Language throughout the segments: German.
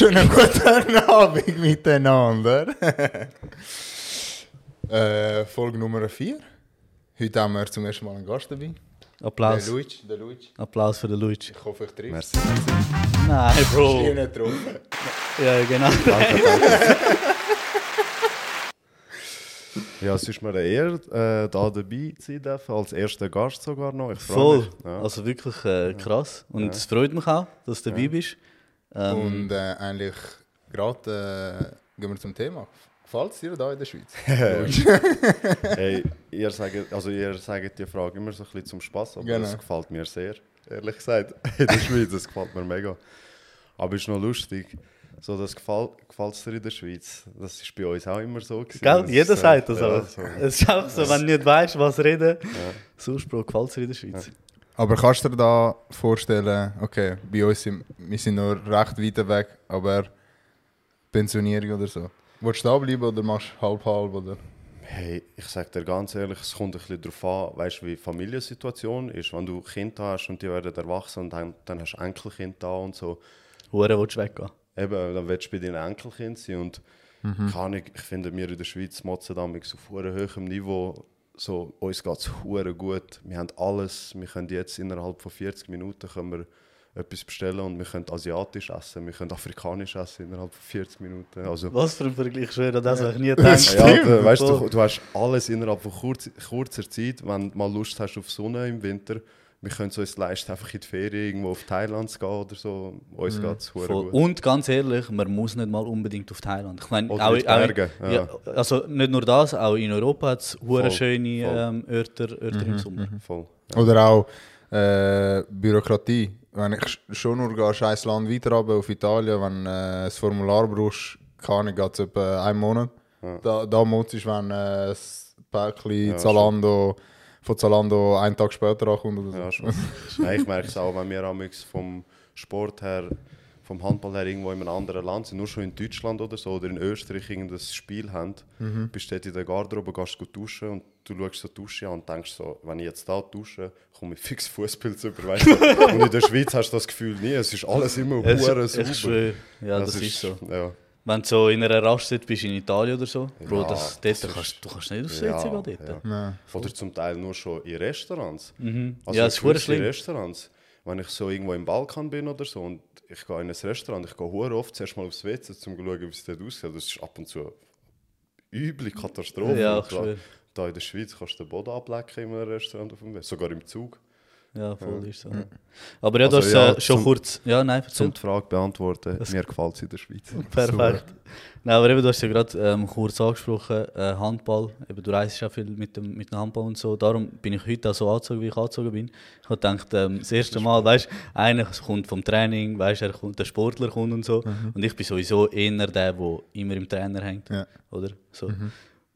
Schönen guten Abend miteinander. äh, Folge Nummer 4. Heute haben wir zum ersten Mal einen Gast dabei. Applaus. Der Luigi. Der Luigi. Applaus für den Luigi. Ich hoffe, ich treffe. Merci. Nein, Ich Bro. bin nicht drauf. Ja, genau. Ja, es ist mir eine Ehre, äh, da dabei zu sein dürfen, als erster Gast sogar noch. Ich freue Voll. mich. Ja. Also wirklich äh, krass. Und es freut mich auch, dass du dabei bist. Ähm, Und äh, eigentlich gerade äh, gehen wir zum Thema. Gefällt es dir da in der Schweiz? hey, ihr sagt, also ihr sagt die Frage immer so ein bisschen zum Spaß, aber Genau. es gefällt mir sehr, ehrlich gesagt. In der Schweiz, es gefällt mir mega. Aber es ist noch lustig. So, das gefällt es dir in der Schweiz. Das ist bei uns auch immer so. Gewesen. Gell? Das, Jeder äh, sagt das ja, auch. so. Es ist auch so, wenn du nicht weißt, was reden. Sonst, Bro, gefällt es dir in der Schweiz. Aber kannst du dir da vorstellen, okay, bei uns sind wir sind noch recht weit weg, aber Pensionierung oder so. Willst du da bleiben oder machst du halb-halb? Oder? Hey, ich sag dir ganz ehrlich, es kommt ein bisschen darauf an, weißt, wie die Familiensituation ist. Wenn du Kinder hast und die werden erwachsen und dann, dann hast du Enkelkind da und so, Hure willst du weggehen. eben, dann willst du bei deinen Enkelkind sein. Und Mhm. kann ich, ich finde, wir in der Schweiz motzen damals auf hohem Niveau. So, uns geht es hure gut. Wir haben alles. Wir können jetzt innerhalb von 40 Minuten können wir etwas bestellen und wir können asiatisch essen, wir können afrikanisch essen innerhalb von 40 Minuten. Also, Was für ein Vergleich, ich schwöre, das habe ich nie Das gedacht. ja, Stimmt, du, weißt, du, du hast alles innerhalb von kurz, kurzer Zeit, wenn du mal Lust hast auf Sonne im Winter. Wir können es uns leisten, einfach in die Ferien irgendwo auf Thailand zu gehen oder so. Uns geht es gut. Und ganz ehrlich, man muss nicht mal unbedingt auf Thailand. Ich meine, Oder auch, in die auch, Berge, ja. ja. also nicht nur das, auch in Europa hat es schöne voll. ähm, Örter, Örter im Sommer. Voll. Oder auch äh, Bürokratie. Wenn ich sch- schon nur gehe, scheiß Land weiter runter auf Italien, wenn äh, das Formular brauchst, kann ich geht es etwa einen Monat. Da, da muss ich, wenn äh, Päckchen Ja, Zalando, von Zalando einen Tag später ankommt oder so. Ja, schon. Nein, ich merke es auch, wenn wir amigs vom Sport her, vom Handball her irgendwo in einem anderen Land sind, nur schon in Deutschland oder so oder in Österreich irgendein Spiel haben, bist du dort in der Garderobe, gehst gut duschen und du schaust so die Dusche an und denkst so, wenn ich jetzt da dusche, komme ich fix Fußpilz über, weißt du? Und in der Schweiz hast du das Gefühl nie, es ist alles immer hure sauber. ja, das, ist so. Ja. Wenn du so in einer Raststätte bist in Italien oder so, Bro, Ja, das, das dort ist- kannst, du kannst nicht aufs Ja, gehen dort. ja. Oder zum Teil nur schon in Restaurants. Also Mhm. Ja, es ist schlimm. Restaurants. Wenn ich so irgendwo im Balkan bin oder so und ich gehe in ein Restaurant, ich gehe hure oft zuerst mal aufs WC, um zu schauen, wie es dort aussieht. Das ist ab und zu eine üble Katastrophe. Ja, da in der Schweiz kannst du den Boden ablecken in einem Restaurant auf dem WC, sogar im Zug. Ja, voll ist so. Aber ja, du Also hast ja, äh, schon zum- kurz. Ja, nein, erzähl. Um die Frage beantworten, mir gefällt es in der Schweiz. Perfekt. Nein, aber eben, du hast ja gerade ähm, kurz angesprochen, äh, Handball. Eben, du reist ja viel mit dem, mit dem Handball und so. Darum bin ich heute auch so angezogen, wie ich angezogen bin. Ich habe gedacht, ähm, das erste Mal, weißt du, einer kommt vom Training, weißt er kommt, der Sportler kommt und so. Und ich bin sowieso eher der, der immer im Trainer hängt. Ja. Oder? So.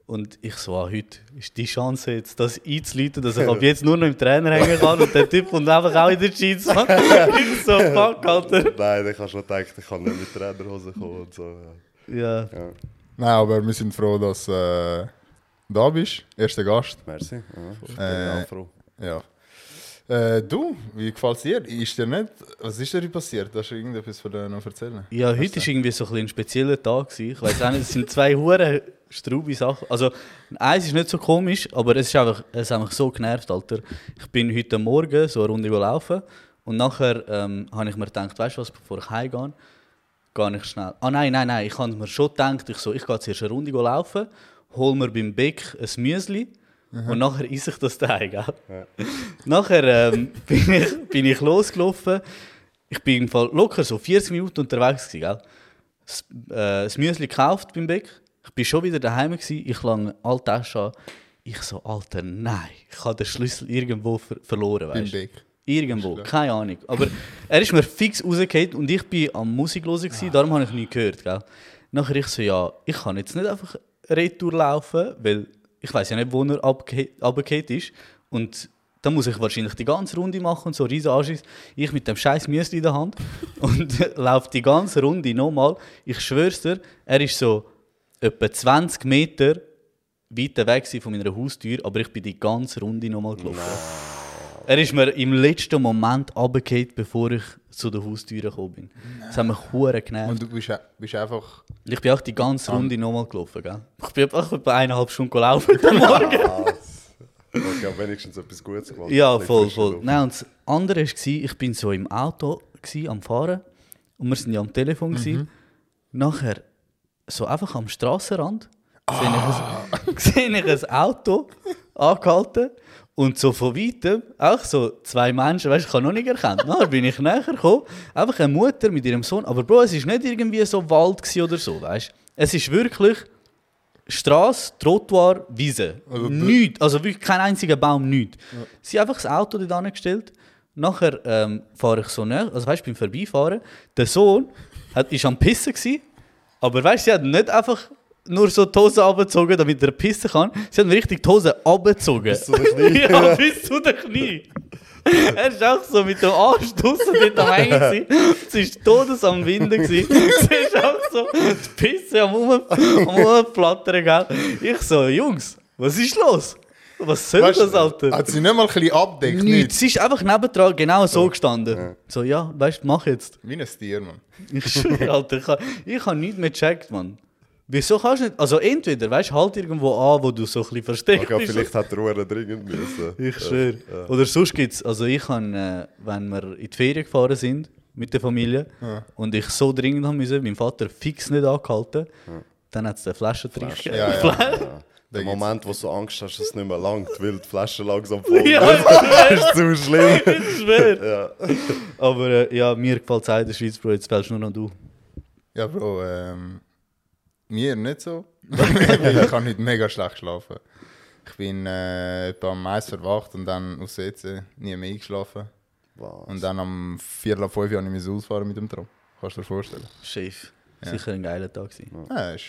Und ich so, ah, heute ist die Chance, jetzt das einzuleiten, dass ich ab jetzt nur noch im Trainer hängen kann und der Typ kommt einfach auch in den Jeans. Ich so, fuck, Alter. Nein, ich habe schon gedacht, ich kann nicht mit Trainerhose kommen und so. Ja. Ja. Nein, aber wir sind froh, dass du äh, da bist. Erster Gast. Merci. Ja, ich bin Äh, auch froh. Ja. Äh, du, wie gefällt es dir? Ist dir nicht, was ist dir passiert? Hast du irgendetwas von dir noch erzählen? Ja, heute war irgendwie so ein, ein spezieller Tag. gewesen. Ich weiß auch nicht, es sind zwei hure straube Sachen. Also, eins ist nicht so komisch, aber es ist einfach, es hat mich so genervt, Alter. Ich bin heute Morgen so eine Runde laufen und nachher ähm, habe ich mir gedacht, weißt du was, bevor ich heimgehe, gehe ich schnell. Ah nein, nein, nein, ich habe mir schon gedacht, ich, so, ich gehe zuerst eine Runde laufen, hole mir beim Bäck ein Müsli und nachher esse ich das daheim, gell? Nachher ähm, bin, ich, bin ich losgelaufen. Ich bin im Fall locker so 40 Minuten unterwegs gewesen, gell? Das, äh, das Müsli gekauft beim Bäck. Ich bin schon wieder daheim gewesen. Ich lange alle Taschen an. Ich so, Alter, nein, ich habe den Schlüssel irgendwo ver verloren, weißt du? Irgendwo, keine Ahnung. Aber er ist mir fix rausgefallen und ich bin am Musik hören, gewesen, darum habe ich nicht gehört. Gell? Nachher ich so, ja, ich kann jetzt nicht einfach Retour laufen, weil ich weiß ja nicht, wo er abgekehrt ist. Und dann muss ich wahrscheinlich die ganze Runde machen und so riesen Anschiss. Ich mit dem scheiß Müsli in der Hand und laufe die ganze Runde nochmal. Ich schwör's dir, er ist so etwa 20 Meter weiter weg gewesen von meiner Haustür, aber ich bin die ganze Runde nochmal gelaufen. Er ist mir im letzten Moment runtergefallen, bevor ich zu der Haustür gekommen bin. Das hat mich hure genervt. Und du bist, bist einfach. Ich bin auch die ganze Runde nochmal gelaufen, gell? Ich bin einfach etwa eineinhalb Stunden gelaufen am Morgen. Okay, aber wenigstens etwas Gutes gemacht. Ja, voll, voll. Nein, und das andere war, ich bin so im Auto gsi, am Fahren und wir sind ja am Telefon. gsi. Nachher, so einfach am Strassenrand, sehe ich, ich ein Auto angehalten und so von weitem, auch so zwei Menschen, weißt ich habe noch nicht erkannt. Nachher bin ich näher gekommen, einfach eine Mutter mit ihrem Sohn, aber Bro, es war nicht irgendwie so Wald oder so, weißt. Es ist wirklich Straße, Trottoir, Wiese. Also nichts, also wirklich kein einziger Baum, nichts. Sie haben einfach das Auto dort angestellt. Nachher ähm, fahre ich so näher, also weißt du, beim Vorbeifahren. Der Sohn hat, ist am Pissen gsi, aber weißt du, sie hat nicht einfach nur so die Hose abgezogen, damit er pissen kann. Sie hat mir richtig die Hose abgezogen. Bis zu den Knien. ja, bis zu den Knien. er ist auch so mit dem Arsch draussen dort am Hängen. Sie ist todes am Winden. Sie ist auch so die Pisse am Um- am Umplattern. Gell? Ich so, Jungs, was ist los? Was soll Weißt das, Alter? Hat sie nicht mal ein bisschen abdeckt? Nichts. Nicht. Sie ist einfach nebendran genau so gestanden. So, ja, weißt du, mach jetzt. Wie ein Tier, Mann. Ich schwöre, Alter, ich habe ich hab nichts mehr gecheckt, Mann. Wieso kannst du nicht. Also, entweder, weißt du, halt irgendwo an, wo du so ein bisschen versteckt Okay, bist. vielleicht hat Ruhe dringend müssen. Ich schwöre. Oder sonst gibt es, also ich kann, äh, wenn wir in die Ferien gefahren sind mit der Familie und ich so dringend haben müssen, mein Vater fix nicht angehalten, dann hat es den Flaschentrick gegeben. Ja, ja. Ja. Der Moment, wo du so Angst hast, dass es nicht mehr langt, weil die Flasche langsam voll Ja, wird. Das ist zu schlimm. schwöre. Ja. Aber äh, ja, mir gefällt es auch in der Schweiz, Bro, jetzt spielst nur noch du. Ja, Bro, ähm, mir nicht so. Ich kann heute mega schlecht schlafen. Ich bin äh, etwa am Mais verwacht und dann aufs WC, nie mehr eingeschlafen. Was? Und dann am Viertel ab 5 Uhr habe ich mich ausfahren mit dem Tram. Kannst du dir vorstellen? Chef. Sicher ein geiler Tag gewesen. Ja, ist,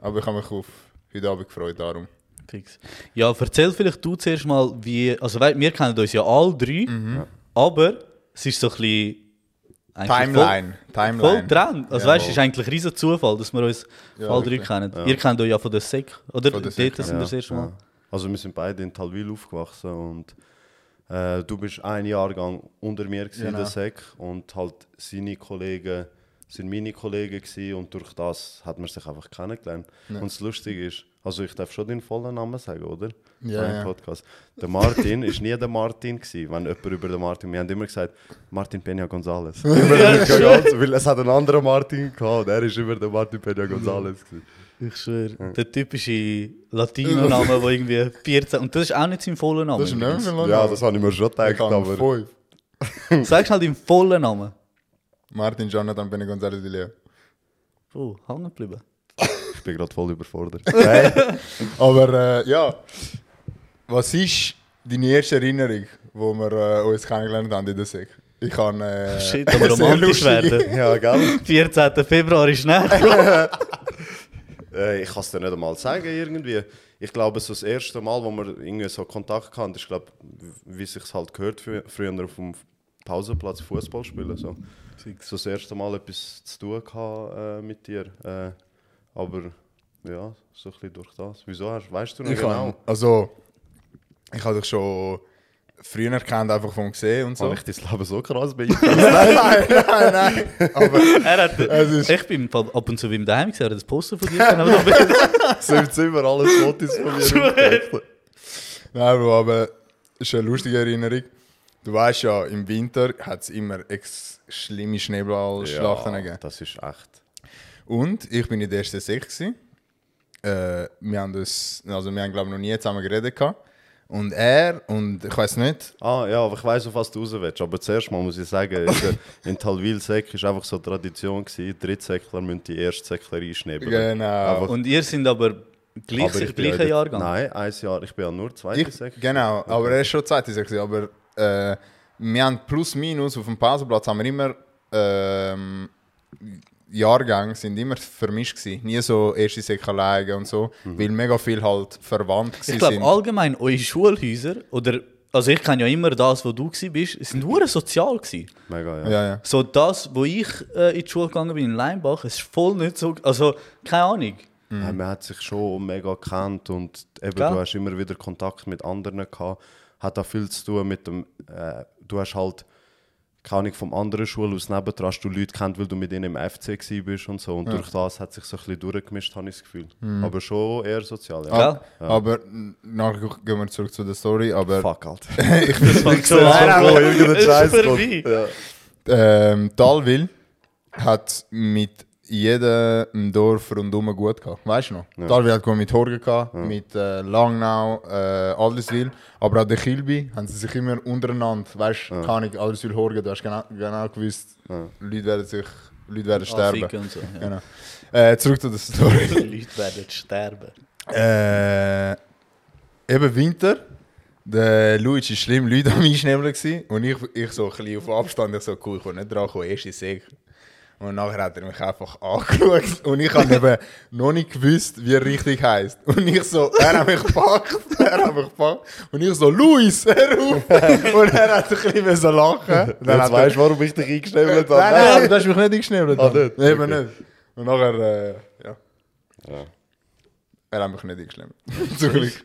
aber ich habe mich auf heute Abend gefreut, darum. Fix. Ja, erzähl vielleicht du zuerst mal, wie. Also, wei- wir kennen uns ja alle drei, aber es ist so ein bisschen. Timeline. Voll, voll Timeline. dran. Also, Ja. weißt du, es ist eigentlich ein riesen Zufall, dass wir uns Ja, alle drei kennen. Ihr kennt euch ja von der SEC, oder? Von der Dort SEC, sind wir das erste Mal. Also wir sind beide in Talwil aufgewachsen und äh, du bist ein Jahrgang unter mir gewesen in Genau. der SEC und halt seine Kollegen sind meine Kollegen gewesen und durch das hat man sich einfach kennengelernt. Und das Lustige ist, also ich darf schon den vollen Namen sagen, oder? Ja, ja. Podcast. Der Martin ist nie der Martin gewesen, wenn jemand über den Martin, wir haben immer gesagt, Martin Peña González. Immer ganz, weil es hat einen anderen Martin gehabt und er ist immer der Martin Peña González gewesen. Ich schwöre. Der typische Latino-Name, der irgendwie 14. Und das ist auch nicht sein voller Name. Das ist nicht mehr Ja, das habe ich mir schon gedacht, aber... fünf. Sag schnell deinen vollen Namen. Martin Jonathan Bene González de Leo. Oh, hängen geblieben. Ich bin gerade voll überfordert. Nein. Aber äh, ja, was ist deine erste Erinnerung, wo wir äh, uns kennengelernt haben in der SEC? Ich kann. Äh, Shit, aber sehr romantisch werden. ja, gell? 14. Februar ist näher. Äh, ich kann es dir nicht einmal sagen, irgendwie. Ich glaube, so das erste Mal, wo wir irgendwie so Kontakt hatten, ist, glaube wie es sich halt gehört, frü- früher auf dem Pausenplatz Fußball spielen. So. So das erste Mal etwas zu tun gehabt, äh, mit dir. Äh, aber ja, so ein bisschen durch das. Wieso hast weißt du noch Ich genau? kann, also, ich habe dich schon früher erkannt, einfach vom Gesehen und so. Habe ich dein Leben so krass beeinflusst? nein, nein, nein, nein. Aber er hat, Es ist- ich bin ab und zu beim Daheim gesehen, er hat das Poster von dir so im Zimmer alles Fotos von mir. Nein, Bro, aber das ist eine lustige Erinnerung. Du weißt ja, im Winter hat es immer ex schlimme Schneeballschlachten gegeben. das ist echt. Und ich bin in der ersten gewesen. Äh, wir haben das, also wir haben glaube ich noch nie zusammen geredet gehabt. Und er und ich weiß nicht. Ah, ja, aber ich weiss, auf was du raus willst. Aber zuerst mal muss ich sagen, in, der, in Talwil-Sek war einfach so Tradition, gewesen, Drittsäckler müssen die Erstsäckler einschnäbeln. Genau. Einfach- Und ihr sind aber gleich, Aber gleicher ja Jahrgang. Nein, ein Jahr. Ich bin ja nur zweite Ich, Sek. genau, aber er ist schon zweite gewesen, Aber äh, wir haben plus minus auf dem Pausenplatz haben wir immer ähm, Jahrgänge sind immer vermischt gewesen. Nie so erste Sek alleine und so, weil mega viel halt verwandt Ich gewesen glaube sind. allgemein, eure Schulhäuser, oder, also ich kenne ja immer das, wo du gsi bist, sind nur sozial gewesen. Mega, ja. Ja, ja. So das, wo ich äh, in die Schule gegangen bin, in Leimbach, es ist voll nicht so, also keine Ahnung. Ja, man hat sich schon mega gekannt und eben, Gell? du hast immer wieder Kontakt mit anderen gehabt. Hat auch viel zu tun mit dem, äh, du hast halt keine Ahnung, vom anderen Schul aus nebendran hast du Leute kennt, weil du mit ihnen im FC gsi bist und so. Und durch das hat sich so ein bisschen durchgemischt, habe ich das Gefühl. Aber schon eher sozial, ja. Ja. Aber nachher gehen wir zurück zu der Story. Aber Fuck, Alter. ich bin so nein, irgendein Scheiß kommt. Ja. ähm, Talwil hat mit jedem im Dorf rundum gut gehabt. Weißt du noch? Talwil hat gut mit Horgen gehabt, mit äh, Langnau, äh, Adliswil. Aber an der Kilby haben sie sich immer untereinander, weißt du, keine Ahnung, Adliswil, Horgen, du hast genau, genau gewusst, Leute werden sich, Leute werden sterben. Anficken und so. Ja. Genau. Äh, zurück zu der Story. Die Leute werden sterben. Äh, eben Winter. Der Luigi war schlimm, Leute am Einschnebeln. gewesen. Und ich, ich so ein bisschen auf Abstand, ich so, cool, ich will nicht dran kommen, erste Säge. Und nachher hat er mich einfach angeschaut. Und ich habe eben noch nicht gewusst, wie er richtig heisst. Und ich so, er hat mich gepackt, er hat mich gepackt. Und ich so, Luis, hör auf! Und er hat ein bisschen müssen lachen. Dann Jetzt hat er- weißt du, warum ich dich eingeschnellt Nein, habe. nein, du hast mich nicht eingeschnebelt. Ah, nicht? Eben Okay. nicht. Und nachher, äh, ja. Ja. Er hat mich nicht eingeschnebelt. Zum Glück.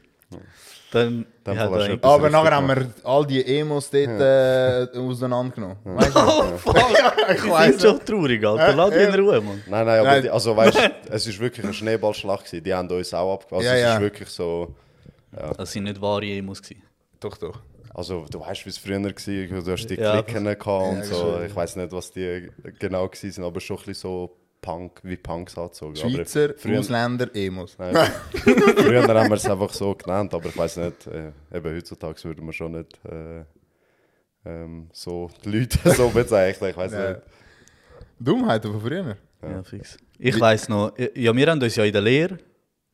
Dann, Dann ja, dann- etwas Aber nachher haben wir all die Emos dort äh, auseinandergenommen. Weißt du? Oh, fuck! ich Die weiss sind schon traurig, Alter. Lass die in Ruhe, Mann. Nein, nein, aber Nein. Die, also weißt du, es ist wirklich eine Schneeballschlacht gewesen. Die haben uns auch abgewaschen. Ja, es ja. ist wirklich so. Das sind nicht wahre Emos. gewesen. Doch, doch. Also du weißt, wie es früher war, du hast die Ja. Klicken gehabt und Ja, so. schon. Ich weiß nicht, was die genau gewesen sind, aber schon ein bisschen so Punk, wie Punks angezogen. Schweizer, aber früher, Ausländer, Emos. Nein, früher haben wir es einfach so genannt, aber ich weiß nicht, äh, eben heutzutage würde man schon nicht äh, ähm, so die Leute so bezeichnen. Ich weiß Ja. nicht. Dummheiten von früher. Ja, fix. Ich weiss noch, ja, wir haben uns ja in der Lehre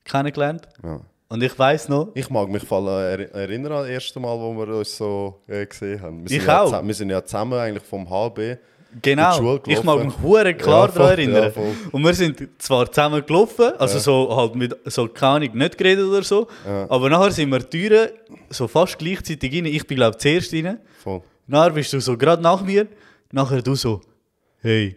kennengelernt. Ja. Und ich weiss noch, Ich mag mich voll erinnern an das erste Mal, wo wir uns so äh, gesehen haben. Wir sind Ich ja auch. zusammen- Wir sind ja zusammen eigentlich vom HB. Genau, Schule ich mag mich hure klar Ja, daran erinnern. ja, und wir sind zwar zusammen gelaufen, also so halt mit so keine nicht geredet oder so, aber nachher sind wir Türen so fast gleichzeitig rein. Ich bin glaube zuerst rein. Voll. Nachher bist du so gerade nach mir, nachher du so, hey,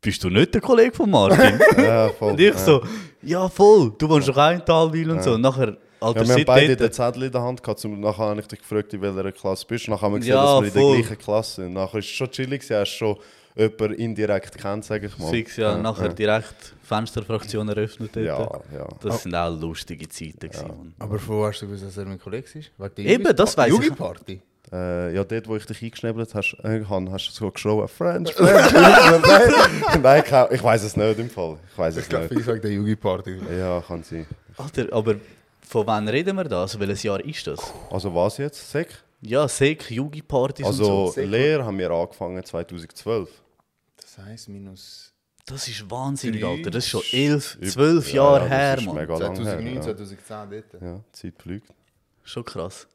bist du nicht der Kollege von Martin? Ja, voll. und ich ja. so, ja voll, du wohnst doch auch in Talwil und so. Und nachher, Alter, Ja, wir haben beide den Zettel in der Hand gehabt. Zum, nachher habe ich dich gefragt, in welcher Klasse bist du. Nachher haben wir gesehen, Ja, dass wir in voll. der gleichen Klasse sind. Nachher ist es schon chillig, gewesen, hast schon jemanden indirekt kennt, sage ich mal. Fix, ja, nachher direkt Fensterfraktion eröffnet. Ja, ja. Das sind auch lustige Zeiten gewesen. Mann. Aber wo hast du gewusst, dass er mein Kollege ist? Eben, das weiss ich. Yugi-Party? Äh, ja, dort, wo ich dich eingeschnäbelt hast, äh, hast du so geschrien, French, French. Nein, Nein ich, ich weiß es nicht im Fall. Ich weiß es Ich glaube, nicht. vielleicht wegen der Yugi-Party. Ja, kann sein. Alter, aber von wann reden wir da? Also welches Jahr ist das? Also was jetzt? Sek? Ja, Sek, Yugi-Partys Also und so. Lehre haben wir angefangen 2012. Das heisst, minus Das ist wahnsinnig, Drei- Alter. Das ist schon elf, zwölf Ja, Jahre das her, ist Mann. mega lang her. 2009, Ja. 2010 dort. ja, die Zeit fliegt. Schon krass.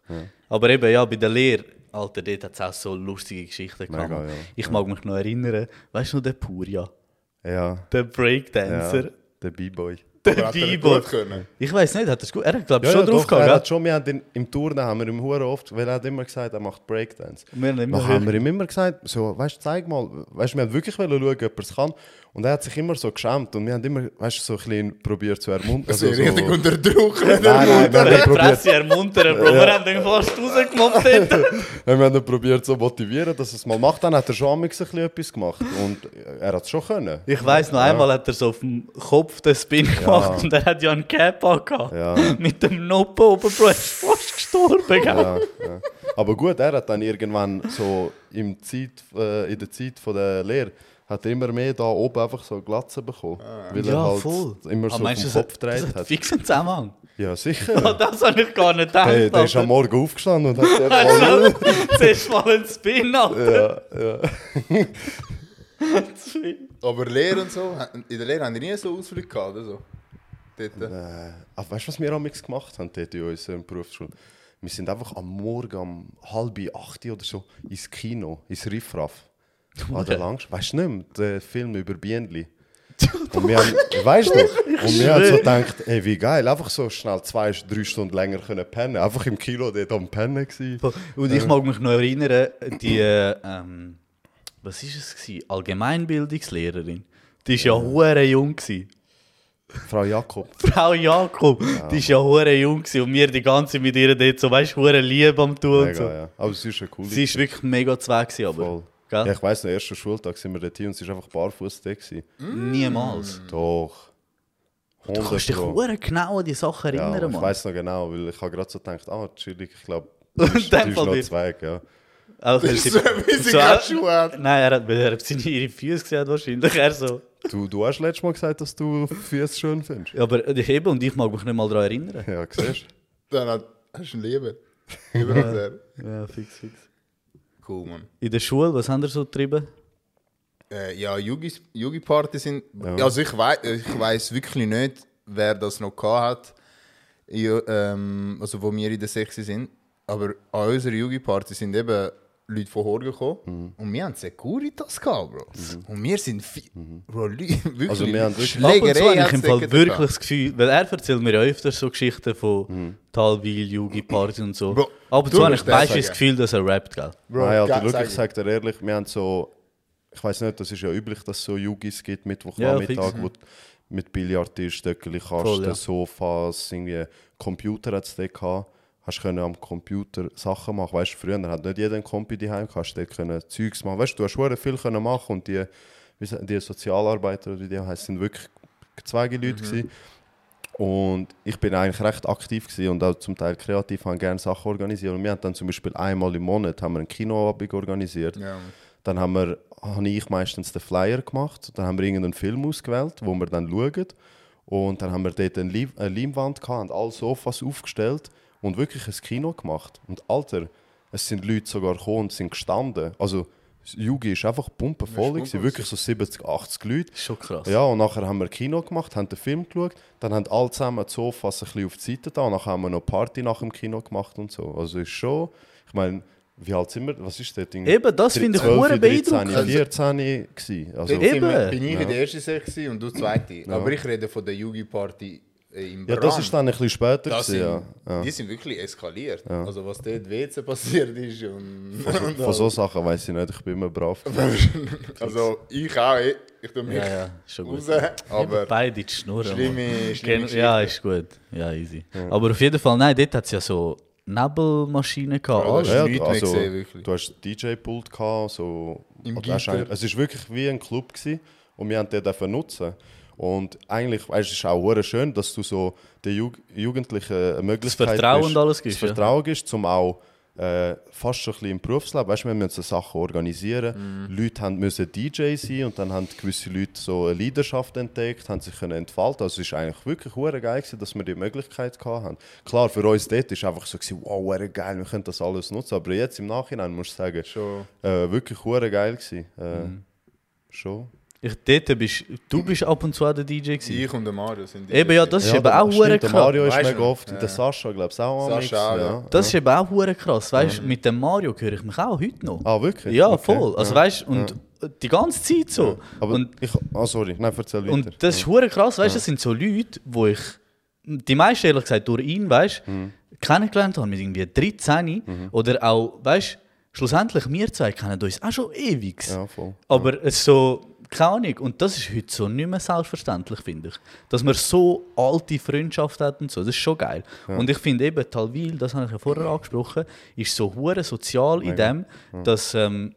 Aber eben, ja, bei der Lehre, Alter, dort hat es auch so lustige Geschichten Mega, gehabt. ja. Ich mag mich noch erinnern, weißt du noch, der Puria, Ja, der ja Breakdancer, der B-Boy. Der er können? Ich weiß nicht, hat er gut? Er hat, glaube ich, Ja, schon ja, drauf doch, er gehabt, hat gell? schon, wir haben den, im Turnen haben wir ihm hure oft, weil er hat immer gesagt, er macht Breakdance. Wir haben immer haben wir ihm immer gesagt, so, weißt zeig mal, weißt wir haben wirklich wollen schauen, ob er es kann. Und er hat sich immer so geschämt und wir haben immer, weißt du, so ein bisschen probiert zu ermuntern. Das Also, ist so, richtig unter Druck. nein, nein, wir haben probiert, ermuntern, Bro. Wir haben den fast rausgemobbt dort. wir haben ihn probiert zu motivieren, dass er es mal macht. Dann hat er schon amigs ein bisschen etwas gemacht und er hat es schon können. Ich weiss noch, einmal hat er so auf dem Kopf den Spin gemacht und er hat ja einen Cap angehabt. Ja. Mit dem Noppen oben, Bro. Er ist fast gestorben, gell? Ja, ja. Aber gut, er hat dann irgendwann so im Zeit, äh, in der Zeit von der Lehre hat er immer mehr da oben einfach so Glatze bekommen. weil er Ja, halt voll. immer Ah, so meinst vom du, Kopf gedreht hat fix einen Zusammenhang? Ja, Ah, sicher. das habe ich gar nicht gedacht. Hey, der ist am. Morgen aufgestanden und hat mal... Zuerst mal einen Spin, Alter. ja, ja. Aber Lehre und so, in der Lehre haben die nie so Ausflüge gehabt oder so? Dort. Aber weißt du, was wir amigs gemacht haben dort in unserer Berufsschule? Wir sind einfach am Morgen um halb acht oder so ins Kino, ins Riffraff. An der Langst weißt du nicht mehr, der Film über Bienenli. Und wir haben, weißt du, und wir haben so gedacht, ey, wie geil, einfach so schnell zwei, drei Stunden länger können pennen. Einfach im Kilo dort am Pennen gewesen. Und ich mag mich noch erinnern, die, äh, ähm, was ist es gewesen? Allgemeinbildungslehrerin. Die war ja hure jung. Gewesen. Frau Jakob. Frau Jakob, die ist ja hure jung gewesen und wir die ganze mit ihr dort so, weißt du, hure lieb am tun und Mega, so. ja. Aber sie ist eine coole. Sie ist wirklich mega zweig gewesen, aber. Voll. Gell? Ja, ich weiss, am ersten Schultag sind wir dort hin und sie ist einfach barfuß da. gewesen. Niemals. Doch. Du kannst dich hure genau an die Sachen Ja, erinnern, ich Mann. weiss noch genau, weil ich habe gerade so gedacht, ah, chillig, ich glaube, du bist, dann du noch Zweig, ja. Wenn Das sie- ist so, wie sie so gerade Schuhe hat. Nein, er hat, weil er hat seine ihre Füße gesehen hat wahrscheinlich. Er so. Du, du hast letztes Mal gesagt, dass du Füße schön findest. Ja, aber ich eben und ich mag mich nicht mal daran erinnern. Ja, siehst Dann hat- hast du ihn lieben. Lieber sehr. Ja, fix, fix. Cool, Mann. In der Schule, was haben ihr so getrieben? Äh, ja, Yugi-Partys sind. Ja. Also ich weiß ich weiss wirklich nicht, wer das noch gehabt hat. Ja, ähm, also wo wir in der Sechse sind. Aber an unsere Yugi-Partys sind eben Leute von Horgen gekommen. Mhm. Und wir haben Securitas gehabt, Bro. Und wir sind vi- Bro, Leute, wirklich. Also wir haben wirklich- Ab und zu habe ich im Fall wirklich das Gefühl, weil er erzählt mir ja öfter so Geschichten von Talwil, Yugi, Party und so. Bro, Ab und du zu habe ich das meistens das sagen. Gefühl, dass er rappt, gell? Bro, Nein, Alter, schau, sag ich sag dir ehrlich, wir haben so, ich weiß nicht, das ist ja üblich, dass es so Jugis gibt, Ja, Mittwochnachmittag, fix. wo mit Billardtisch, Voll, Kasten, ja. Sofas, irgendwie Computer hat es gehabt. Hast können am Computer Sachen machen. Weißt früher hat nicht jeder einen Computer daheim hast dort können Zeugs machen. Weißt du, hast verdammt viel können machen und die, die Sozialarbeiter, oder die heißen, sind wirklich zwei Leute gewesen. Und ich bin eigentlich recht aktiv gewesen und auch zum Teil kreativ, habe gerne Sachen organisiert. Und wir haben dann zum Beispiel einmal im Monat haben wir einen Kinoabend organisiert. Ja. Dann haben wir, habe ich meistens den Flyer gemacht. Dann haben wir irgendeinen Film ausgewählt, wo wir dann schauen. Und dann haben wir dort eine, Leinwand gehabt, und alle Sofas aufgestellt und wirklich ein Kino gemacht. Und Alter, es sind Leute sogar gekommen und sind gestanden. Also, das Yugi ist einfach pumpenvoll, gewesen, wirklich so 70, 80 Leute. Das ist schon krass. Ja, und nachher haben wir Kino gemacht, haben den Film geschaut, dann haben alle zusammen die Sofas ein bisschen auf die Seite da und nachher haben wir noch Party nach dem Kino gemacht und so. Also ist schon, ich meine, wie alt sind wir? Was ist das? Irgendwie Eben, das finde ich 12, hure 13, beeindruckend. 14 gewesen. Also, wir- Eben. bin ich Ja. in der ersten Sechse und du zweite. Aber ich rede von der Yugi-Party äh, im ja, Brand. das ist dann ein bisschen später Das gewesen, sind, ja. ja. Die sind wirklich eskaliert. Also was dort WC passiert ist und... und Von so Sachen weiß ich nicht, ich bin immer brav. also ich auch, ich, ich tue mich Ja, ja, schon gut. raus, aber Beide die Schnurren. Mann. schlimme, schlimme Gen- Ja, ist gut. Ja, easy. Aber auf jeden Fall, nein, dort hat es ja so Nebelmaschinen gehabt. Ja, ist Ja, also, gesehen, wirklich. du hast DJ-Pult gehabt, so, Im eigentlich- es ist wirklich wie ein Club gewesen, und wir haben den nutzen. Und eigentlich weißt, es ist auch hure schön, dass du so den Jug Jugendlichen eine Möglichkeit Vertrauen bist, und alles gibst, das ja. Vertrauen gibst, um auch äh, fast schon ein bisschen im Berufsleben, weißt, wir müssen Sachen organisieren. Mhm. Leute haben müssen DJ sein und dann haben gewisse Leute so eine Leidenschaft entdeckt, haben sich können entfalten. Also es ist eigentlich wirklich geil gewesen, dass wir die Möglichkeit haben. Klar, für uns dort ist einfach so gewesen, wow, geil, wir können das alles nutzen. Aber jetzt im Nachhinein muss ich sagen, Schon. äh, wirklich geil gewesen. Äh, Mhm. Schon. Ich, dort bist, du bist ab und zu auch der DJ gewesen. Ich und der Mario sind die. Eben, ja, das ist eben der- auch hure stimmt, der krass. Mario ist Weißt mega oft, Ja. der Sascha glaube ich auch Sascha auch, ja. Das ist eben auch hure krass. Weißt du, mit dem Mario höre ich mich auch heute noch. Ah, wirklich? Ja, Okay. voll. Also Ja. weißt und die ganze Zeit so. Aber und, ich, ah, sorry, nein, erzähl weiter. und das ist hure krass, weißt das sind so Leute, wo ich die meisten ehrlich gesagt durch ihn, weißt Mhm. kennengelernt habe mit irgendwie 13 oder auch, weißt schlussendlich wir zwei kennen uns auch schon ewig. ja, voll. Aber es ist so, keine Ahnung, und das ist heute so nicht mehr selbstverständlich, finde ich. Dass man so alte Freundschaft hat und so, das ist schon geil. Und ich finde eben, Talwil, das habe ich ja vorher angesprochen, ist so hure sozial in dem, dass, ähm,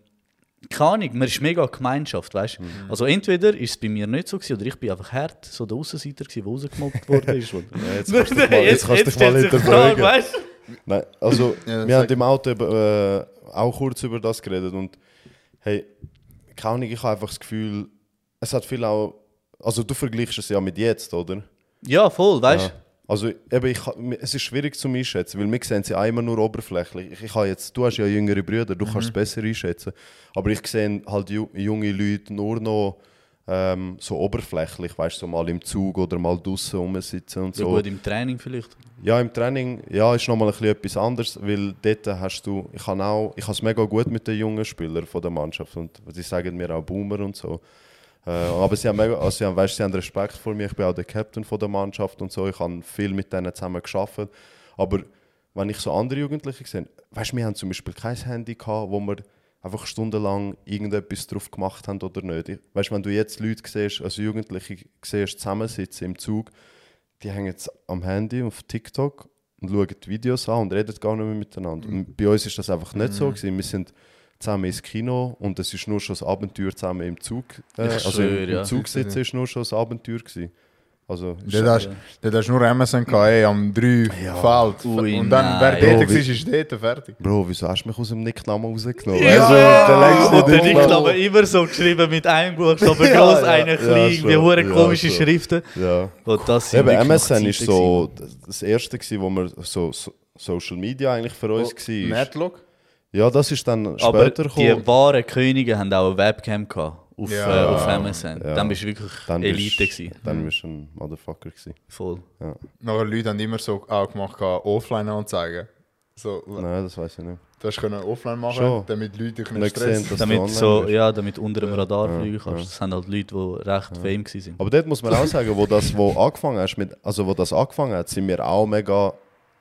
keine Ahnung, man ist mega Gemeinschaft, weißt Mhm. Also entweder ist es bei mir nicht so gewesen, oder ich bin einfach hart, so der Aussenseiter gewesen, der rausgemobbt worden ist. oder- Ja, jetzt kannst du dich mal, jetzt kannst du dich mal hinterfragen. Frage, weißt du? Nein, also Ja, wir haben im Auto eben, äh, auch kurz über das geredet und hey, keine Ahnung, ich habe einfach das Gefühl, es hat viel auch, also du vergleichst es ja mit jetzt, oder? Ja, voll, weißt Ja. Also eben, ich, es ist schwierig zu einschätzen, weil wir sehen sie immer nur oberflächlich. Ich, ich habe jetzt, du hast ja jüngere Brüder, du kannst es besser einschätzen. Aber ich sehe halt ju, junge Leute nur noch ähm, so oberflächlich, weißt du, so mal im Zug oder mal draußen rumsitzen und Ja, so. gut, im Training vielleicht. Ja, im Training ja, ist nochmal ein bisschen etwas anderes, weil dort hast du, ich habe auch, ich habe es mega gut mit den jungen Spielern von der Mannschaft und sie sagen mir auch Boomer und so. Äh, aber sie haben, mega, also sie, haben, weißt, sie haben Respekt vor mir, ich bin auch der Captain von der Mannschaft und so, ich habe viel mit denen zusammen geschafft. Aber wenn ich so andere Jugendliche sehe, weißt du, wir haben zum Beispiel kein Handy gehabt, wo wir einfach stundenlang irgendetwas drauf gemacht haben oder nicht. Ich- Weißt du, wenn du jetzt Leute siehst, also Jugendliche siehst, zusammensitzen im Zug, die hängen jetzt am Handy auf TikTok und schauen die Videos an und reden gar nicht mehr miteinander. Und bei uns ist das einfach nicht so gewesen. Wir sind zusammen ins Kino und es ist nur schon das Abenteuer zusammen im Zug. Äh, also schwöre, im, ja. im Zug sitzen ist nur schon das Abenteuer gewesen. Also, hast, dort hast du nur Amazon gehabt, ey, am 3 Ja. Feld. Ui, und dann, wer dort war, ist dort fertig. Bro, wieso hast du mich aus dem Nicknamen rausgenommen? Ja. Also, der längste Und der Nickname. Immer so geschrieben mit einem Buchstaben Ja, groß, ja, einer ja, klein, schon, wie hure ja, komische. Schriften. Ja. Und das sind Eben, MSN ist Zeiten so das erste, gewesen, wo wir so, so Social Media eigentlich für uns war. Netlog? Ja, das ist dann Aber später die gekommen. wahren Könige haben auch eine Webcam gehabt. Auf, Ja. äh, auf MSN. Ja. Dann bist du wirklich Dann Elite bist, gewesen. Dann bist du ein Motherfucker gewesen. Voll. Nachher Leute haben immer so auch gemacht, gehabt, offline anzeigen. So, Nein, das weiß ich nicht. du hast können offline machen, Schon. damit Leute dich nicht stressen. dass du Damit, so, ja, damit unter dem Radar Ja, fliegen kannst. ja. Das sind halt Leute, die recht fame waren. Aber dort muss man auch sagen, wo das wo angefangen hast, mit, also wo das angefangen hat, sind wir auch mega,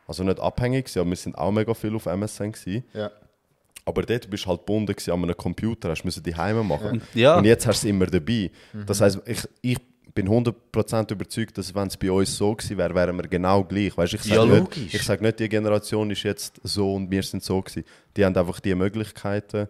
also nicht abhängig aber wir sind auch mega viel auf MSN gewesen. Ja. Aber dort bist du halt gebunden an einem Computer, hast müssen die Heime machen. Ja. Und jetzt hast du es immer dabei. Das heisst, ich, ich bin 100% überzeugt, dass wenn es bei uns so gewesen wäre, wären wir genau gleich. Weißt, ich Ja, sage nicht, logisch. ich sag nicht, die Generation ist jetzt so und wir sind so gewesen. Die haben einfach die Möglichkeiten.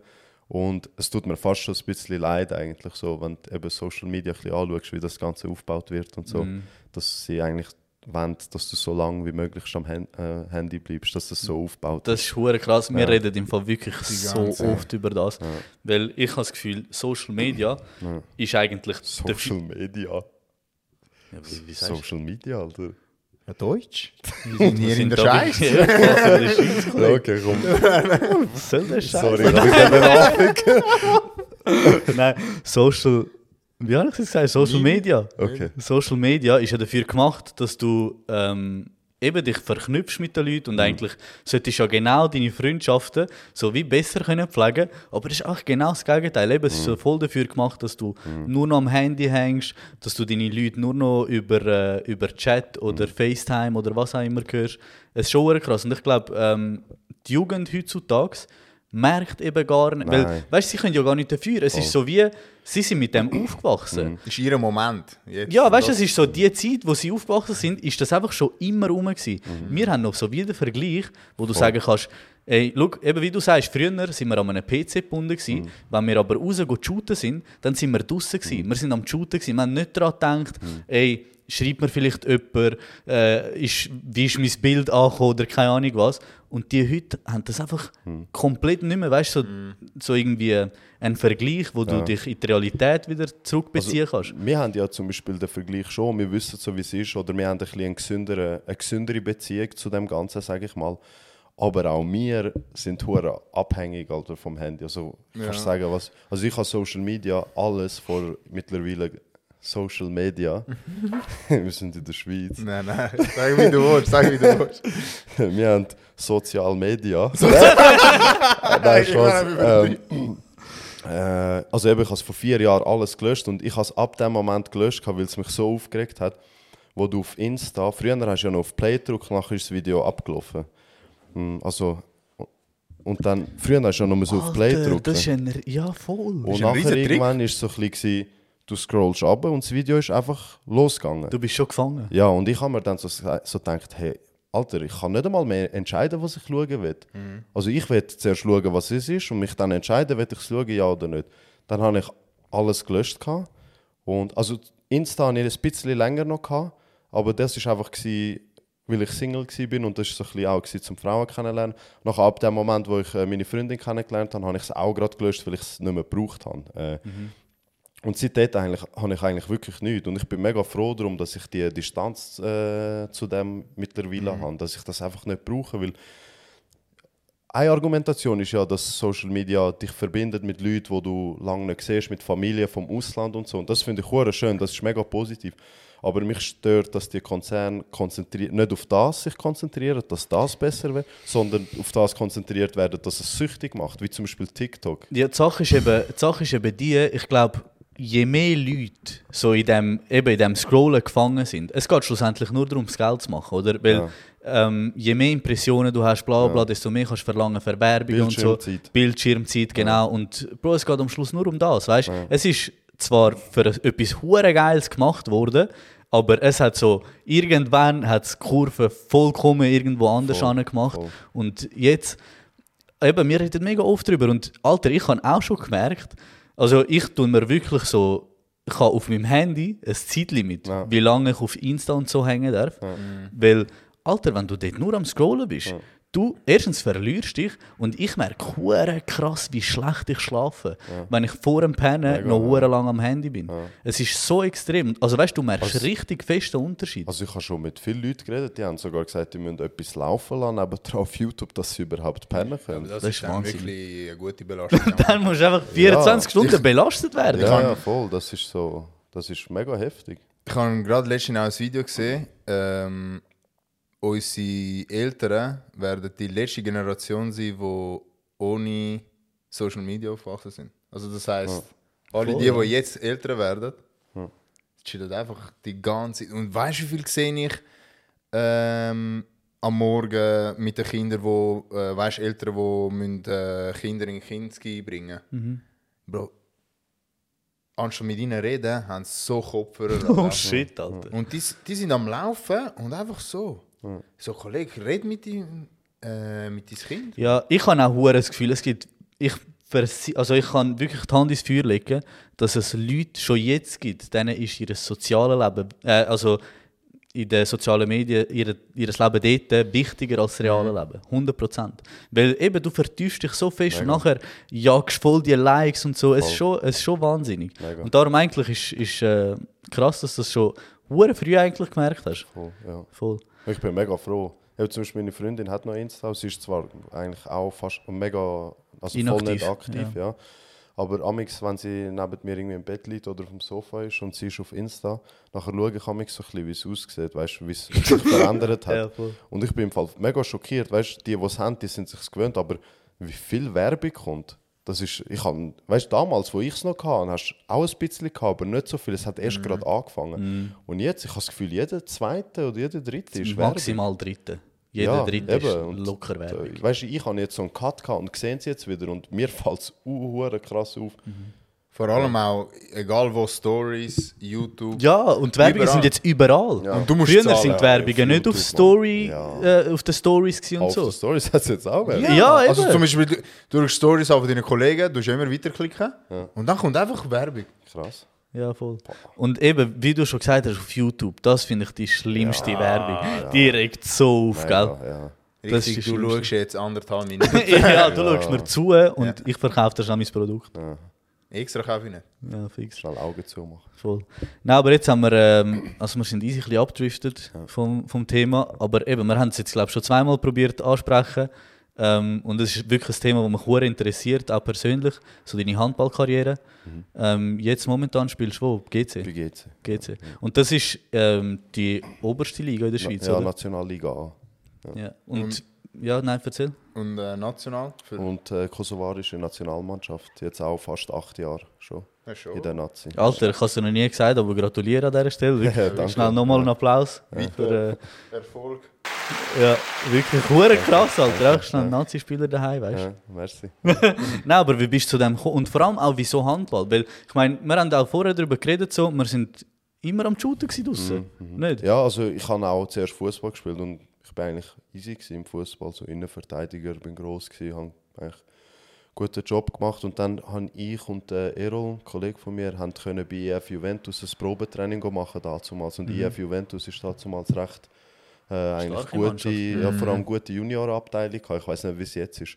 Und es tut mir fast schon ein bisschen leid eigentlich so, wenn du eben Social Media ein bisschen anschaust, wie das Ganze aufgebaut wird und so. Mhm. Dass sie eigentlich wollen, dass du so lange wie möglich am Hand, äh, Handy bleibst, dass das so aufbaut. Das ist hure krass. Wir Ja. reden im Fall wirklich so oft über das. Weil ich habe das Gefühl, Social Media ist eigentlich Social Media. Ja, wie, wie? Social Media, Alter. Ja, Deutsch? Wir sind hier in der da bei- Scheiß. Ja. Okay, komm. Was soll der Scheiß? Sorry, ich anfick. Nein, Social. Wie habe ich es gesagt? Social Media. Okay. Social Media ist ja dafür gemacht, dass du ähm, eben dich verknüpfst mit den Leuten und eigentlich solltest du ja genau deine Freundschaften so wie besser können pflegen. Aber das ist auch genau das Gegenteil. Eben, es ist so voll dafür gemacht, dass du nur noch am Handy hängst, dass du deine Leute nur noch über, äh, über Chat oder FaceTime oder was auch immer hörst. Es ist schon krass. Und ich glaube, ähm, die Jugend heutzutage merkt eben gar nicht. Weil, weißt du, sie können ja gar nicht dafür. Es ist so wie, sie sind mit dem aufgewachsen. Das ist ihr Moment. Jetzt. Ja, weißt du, es ist so die Zeit, wo sie aufgewachsen sind, ist das einfach schon immer rum gewesen. Wir haben noch so wie den Vergleich, wo du sagen kannst, ey, schau, eben wie du sagst, früher sind wir an einem PC gebunden gewesen, wenn wir aber raus go shooten sind, dann sind wir draußen gewesen. Wir sind am shooten gewesen, wir haben nicht daran gedacht, ey, schreibt mir vielleicht jemand, äh, ist, wie ist mein Bild angekommen oder keine Ahnung was. Und die heute haben das einfach komplett nicht mehr, weißt du, so, so irgendwie ein Vergleich, wo du Ja. dich in die Realität wieder zurückbeziehen kannst. Wir haben ja zum Beispiel den Vergleich schon, wir wissen so, wie es ist, oder wir haben ein bisschen eine gesündere, eine gesündere Beziehung zu dem Ganzen, sage ich mal. Aber auch wir sind hure abhängig Alter, vom Handy. Also kannst du sagen, was. Also ich habe Social Media alles vor mittlerweile Social Media. wir sind in der Schweiz. Nein, nein. Sag wie du willst, sag wie du willst. wir haben Social Media. Nein, Spaß. Ähm, äh, also eben, ich habe es vor vier Jahren alles gelöscht und ich habe es ab dem Moment gelöscht, weil es mich so aufgeregt hat, wo du auf Insta, früher hast du ja noch auf Play gedrückt, nachher ist das Video abgelaufen. Hm, Also, und dann, früher hast du ja noch mal so auf Play gedrückt. das ist ein... Ja, voll. Und nachher irgendwann ist es so ein bisschen, du scrollst ab und das Video ist einfach losgegangen. Du bist schon gefangen. Ja, und ich habe mir dann so, so gedacht, hey, Alter, ich kann nicht einmal mehr entscheiden, was ich schauen will. Also ich will zuerst schauen, was es ist und mich dann entscheiden, will ich es schauen, ja oder nicht. Dann habe ich alles gelöscht. Gehabt. Und also Insta hatte ich ein bisschen länger noch, gehabt, aber das war einfach, gewesen, weil ich Single war und das war so ein bisschen auch gewesen, zum Frauen kennenlernen. Nachher ab dem Moment, wo ich äh, meine Freundin kennengelernt habe, habe ich es auch gerade gelöscht, weil ich es nicht mehr gebraucht habe. Äh, und seitdem eigentlich, habe ich eigentlich wirklich nichts. Und ich bin mega froh darum, dass ich die Distanz äh, zu dem mittlerweile habe. Dass ich das einfach nicht brauche. Weil eine Argumentation ist ja, dass Social Media dich verbindet mit Leuten, die du lange nicht siehst, mit Familie vom Ausland und so. Und das finde ich hure schön, das ist mega positiv. Aber mich stört, dass die Konzerne nicht auf das sich konzentrieren, dass das besser wird, sondern auf das konzentriert werden, dass es süchtig macht, wie zum Beispiel TikTok. Ja, die Sache ist eben, die, Sache ist eben die, ich glaube, je mehr Leute so in dem, eben in dem Scrollen gefangen sind, es geht schlussendlich nur darum, das Geld zu machen, oder? Weil Ja. ähm, je mehr Impressionen du hast, bla bla, desto mehr kannst du verlangen für Werbung und so. Bildschirmzeit. Genau. Und Bro, es geht am Schluss nur um das, weißt Es ist zwar für etwas hure Geiles gemacht worden, aber es hat so, irgendwann hat es die Kurve vollkommen irgendwo anders Voll, gemacht. voll. Und jetzt, eben, wir reden mega oft drüber. Und Alter, ich habe auch schon gemerkt, also ich tue mir wirklich so, ich habe auf meinem Handy ein Zeitlimit, Ja. wie lange ich auf Insta und so hängen darf. Weil, Alter, wenn du dort nur am Scrollen bist, du erstens verlierst dich und ich merke hure krass, wie schlecht ich schlafe, wenn ich vor dem Pennen Mega, noch ja. hure lang am Handy bin. Es ist so extrem. Also weißt du, du merkst Also- richtig fest den Unterschied. Also ich habe schon mit vielen Leuten geredet, die haben sogar gesagt, die müssen etwas laufen lassen, nebendran auf YouTube, dass sie überhaupt pennen können. Das, Das ist Wahnsinn. wirklich eine gute Belastung. Dann musst du einfach 24 Ja, Stunden belastet werden. Ja, ja, voll. Das ist so, das ist mega heftig. Ich habe gerade letztens auch ein Video gesehen. Ähm, unsere Eltern werden die letzte Generation sein, die ohne Social Media aufgewachsen sind. Also das heisst, alle die, die jetzt älter werden, chillen einfach die ganze Zeit. Und weißt du, wie viel sehe ich ähm, am Morgen mit den Kindern, wo, äh, weißt, Eltern, die müssen, äh, Kinder in Kinski bringen Bro, anstatt mit ihnen reden, haben sie so Kopfhörer. Oh shit, Alter. Und die, die sind am Laufen und einfach so. So, Kollege, red mit deinem äh, mit deinem Kind. Ja, ich habe auch hure das Gefühl, es gibt, ich, also ich kann wirklich die Hand ins Feuer legen, dass es Leute schon jetzt gibt, denen ist ihr soziales Leben, äh, also in den sozialen Medien, ihr, ihr Leben dort wichtiger als das reale Leben. 100%. Weil eben, du vertiefst dich so fest und nachher jagst voll die Likes und so. Es ist schon, es ist schon wahnsinnig. Mega. Und darum eigentlich ist, ist äh, krass, dass du das schon früh eigentlich gemerkt hast. Voll, ja. Voll. Ich bin mega froh. Ja, zum Beispiel meine Freundin hat noch Insta, sie ist zwar eigentlich auch fast mega, also voll Inaktiv, nicht aktiv, ja. Aber amix, wenn sie neben mir irgendwie im Bett liegt oder auf dem Sofa ist und sie ist auf Insta, nachher schaue ich amix so ein bisschen, wie es aussieht, weißt wie es sich verändert hat. Ja, voll. und ich bin im Fall mega schockiert, weißt die, die es haben, die sind sich gewöhnt, aber wie viel Werbung kommt, das ist, ich habe, weißt du, damals, wo ich es noch hatte, hast du auch ein bisschen gehabt, aber nicht so viel, es hat erst gerade angefangen. Und jetzt, ich habe das Gefühl, jeder zweite oder jeder dritte ist Werbung. Maximal Dritte. Jeder Ja, Dritte eben. ist Und, locker Werbung. äh, Weißt du, ich habe jetzt so einen Cut gehabt und sehen sie jetzt wieder und mir fällt es krass auf. Vor allem auch, egal wo Stories, YouTube. Ja, und die Werbungen Überall. sind jetzt überall. Ja. Und du musst Früher zahlen sind die Werbungen auf nicht auf, YouTube, Story, Mann. äh, auf den Stories und Auf so. den Stories hat es jetzt auch Werbung. Ja, also eben. zum Beispiel du- durch Stories von deinen Kollegen, du musst immer weiterklicken und dann kommt einfach Werbung. Krass. Ja, voll. Und eben, wie du schon gesagt hast, auf YouTube, das finde ich die schlimmste Werbung. Die regt so auf, gell? ja. Das Richtig, ist du schaust jetzt anderthalb Minuten. ja, du schaust mir zu und ich verkaufe dir schon mein Produkt. Extra kaufe ich nicht. Ja, fix. Schnell Augen zumachen. Voll. Nein, aber jetzt haben wir, ähm, also wir sind easy ein bisschen abgedriftet vom, vom Thema, aber eben, wir haben es jetzt glaube ich schon zweimal probiert ansprechen ähm, und es ist wirklich ein Thema, das mich sehr interessiert, auch persönlich, so deine Handballkarriere. Ähm, jetzt momentan spielst du wo? GC? Wie geht's? GC. Und das ist ähm, die oberste Liga in der Schweiz, ja, oder? Nationalliga A. Ja. Und, ja, nein, erzähl. Und äh, national? Für, Und äh, kosovarische Nationalmannschaft, jetzt auch fast acht Jahre schon Ja, schon. in der Nazi. Alter, ich habe es noch nie gesagt, aber gratuliere an dieser Stelle. Ja, danke. Schnell nochmal einen Applaus. Für, Erfolg. äh, ja, wirklich hure krass, Alter. Auch schnell Nazi-Spieler daheim, weißt du? Ja, merci. Nein, aber wie bist du zu dem gekommen? Und vor allem auch, wieso Handball? Weil, ich meine, wir haben auch vorher darüber geredet, so, wir sind immer am Shooten gewesen draussen. Nicht? Ja, also ich habe auch zuerst Fußball gespielt und ich bin eigentlich easy im Fußball, so Innenverteidiger, bin groß gewesen, habe eigentlich einen guten Job gemacht. Und dann haben ich und der Errol, ein Kollege von mir, haben können bei IF Juventus ein Probetraining machen damals. Und IF Juventus ist damals recht äh, eigentlich Starke gute, ja, vor allem gute Juniorenabteilung, gehabt. ich weiß nicht, wie es jetzt ist.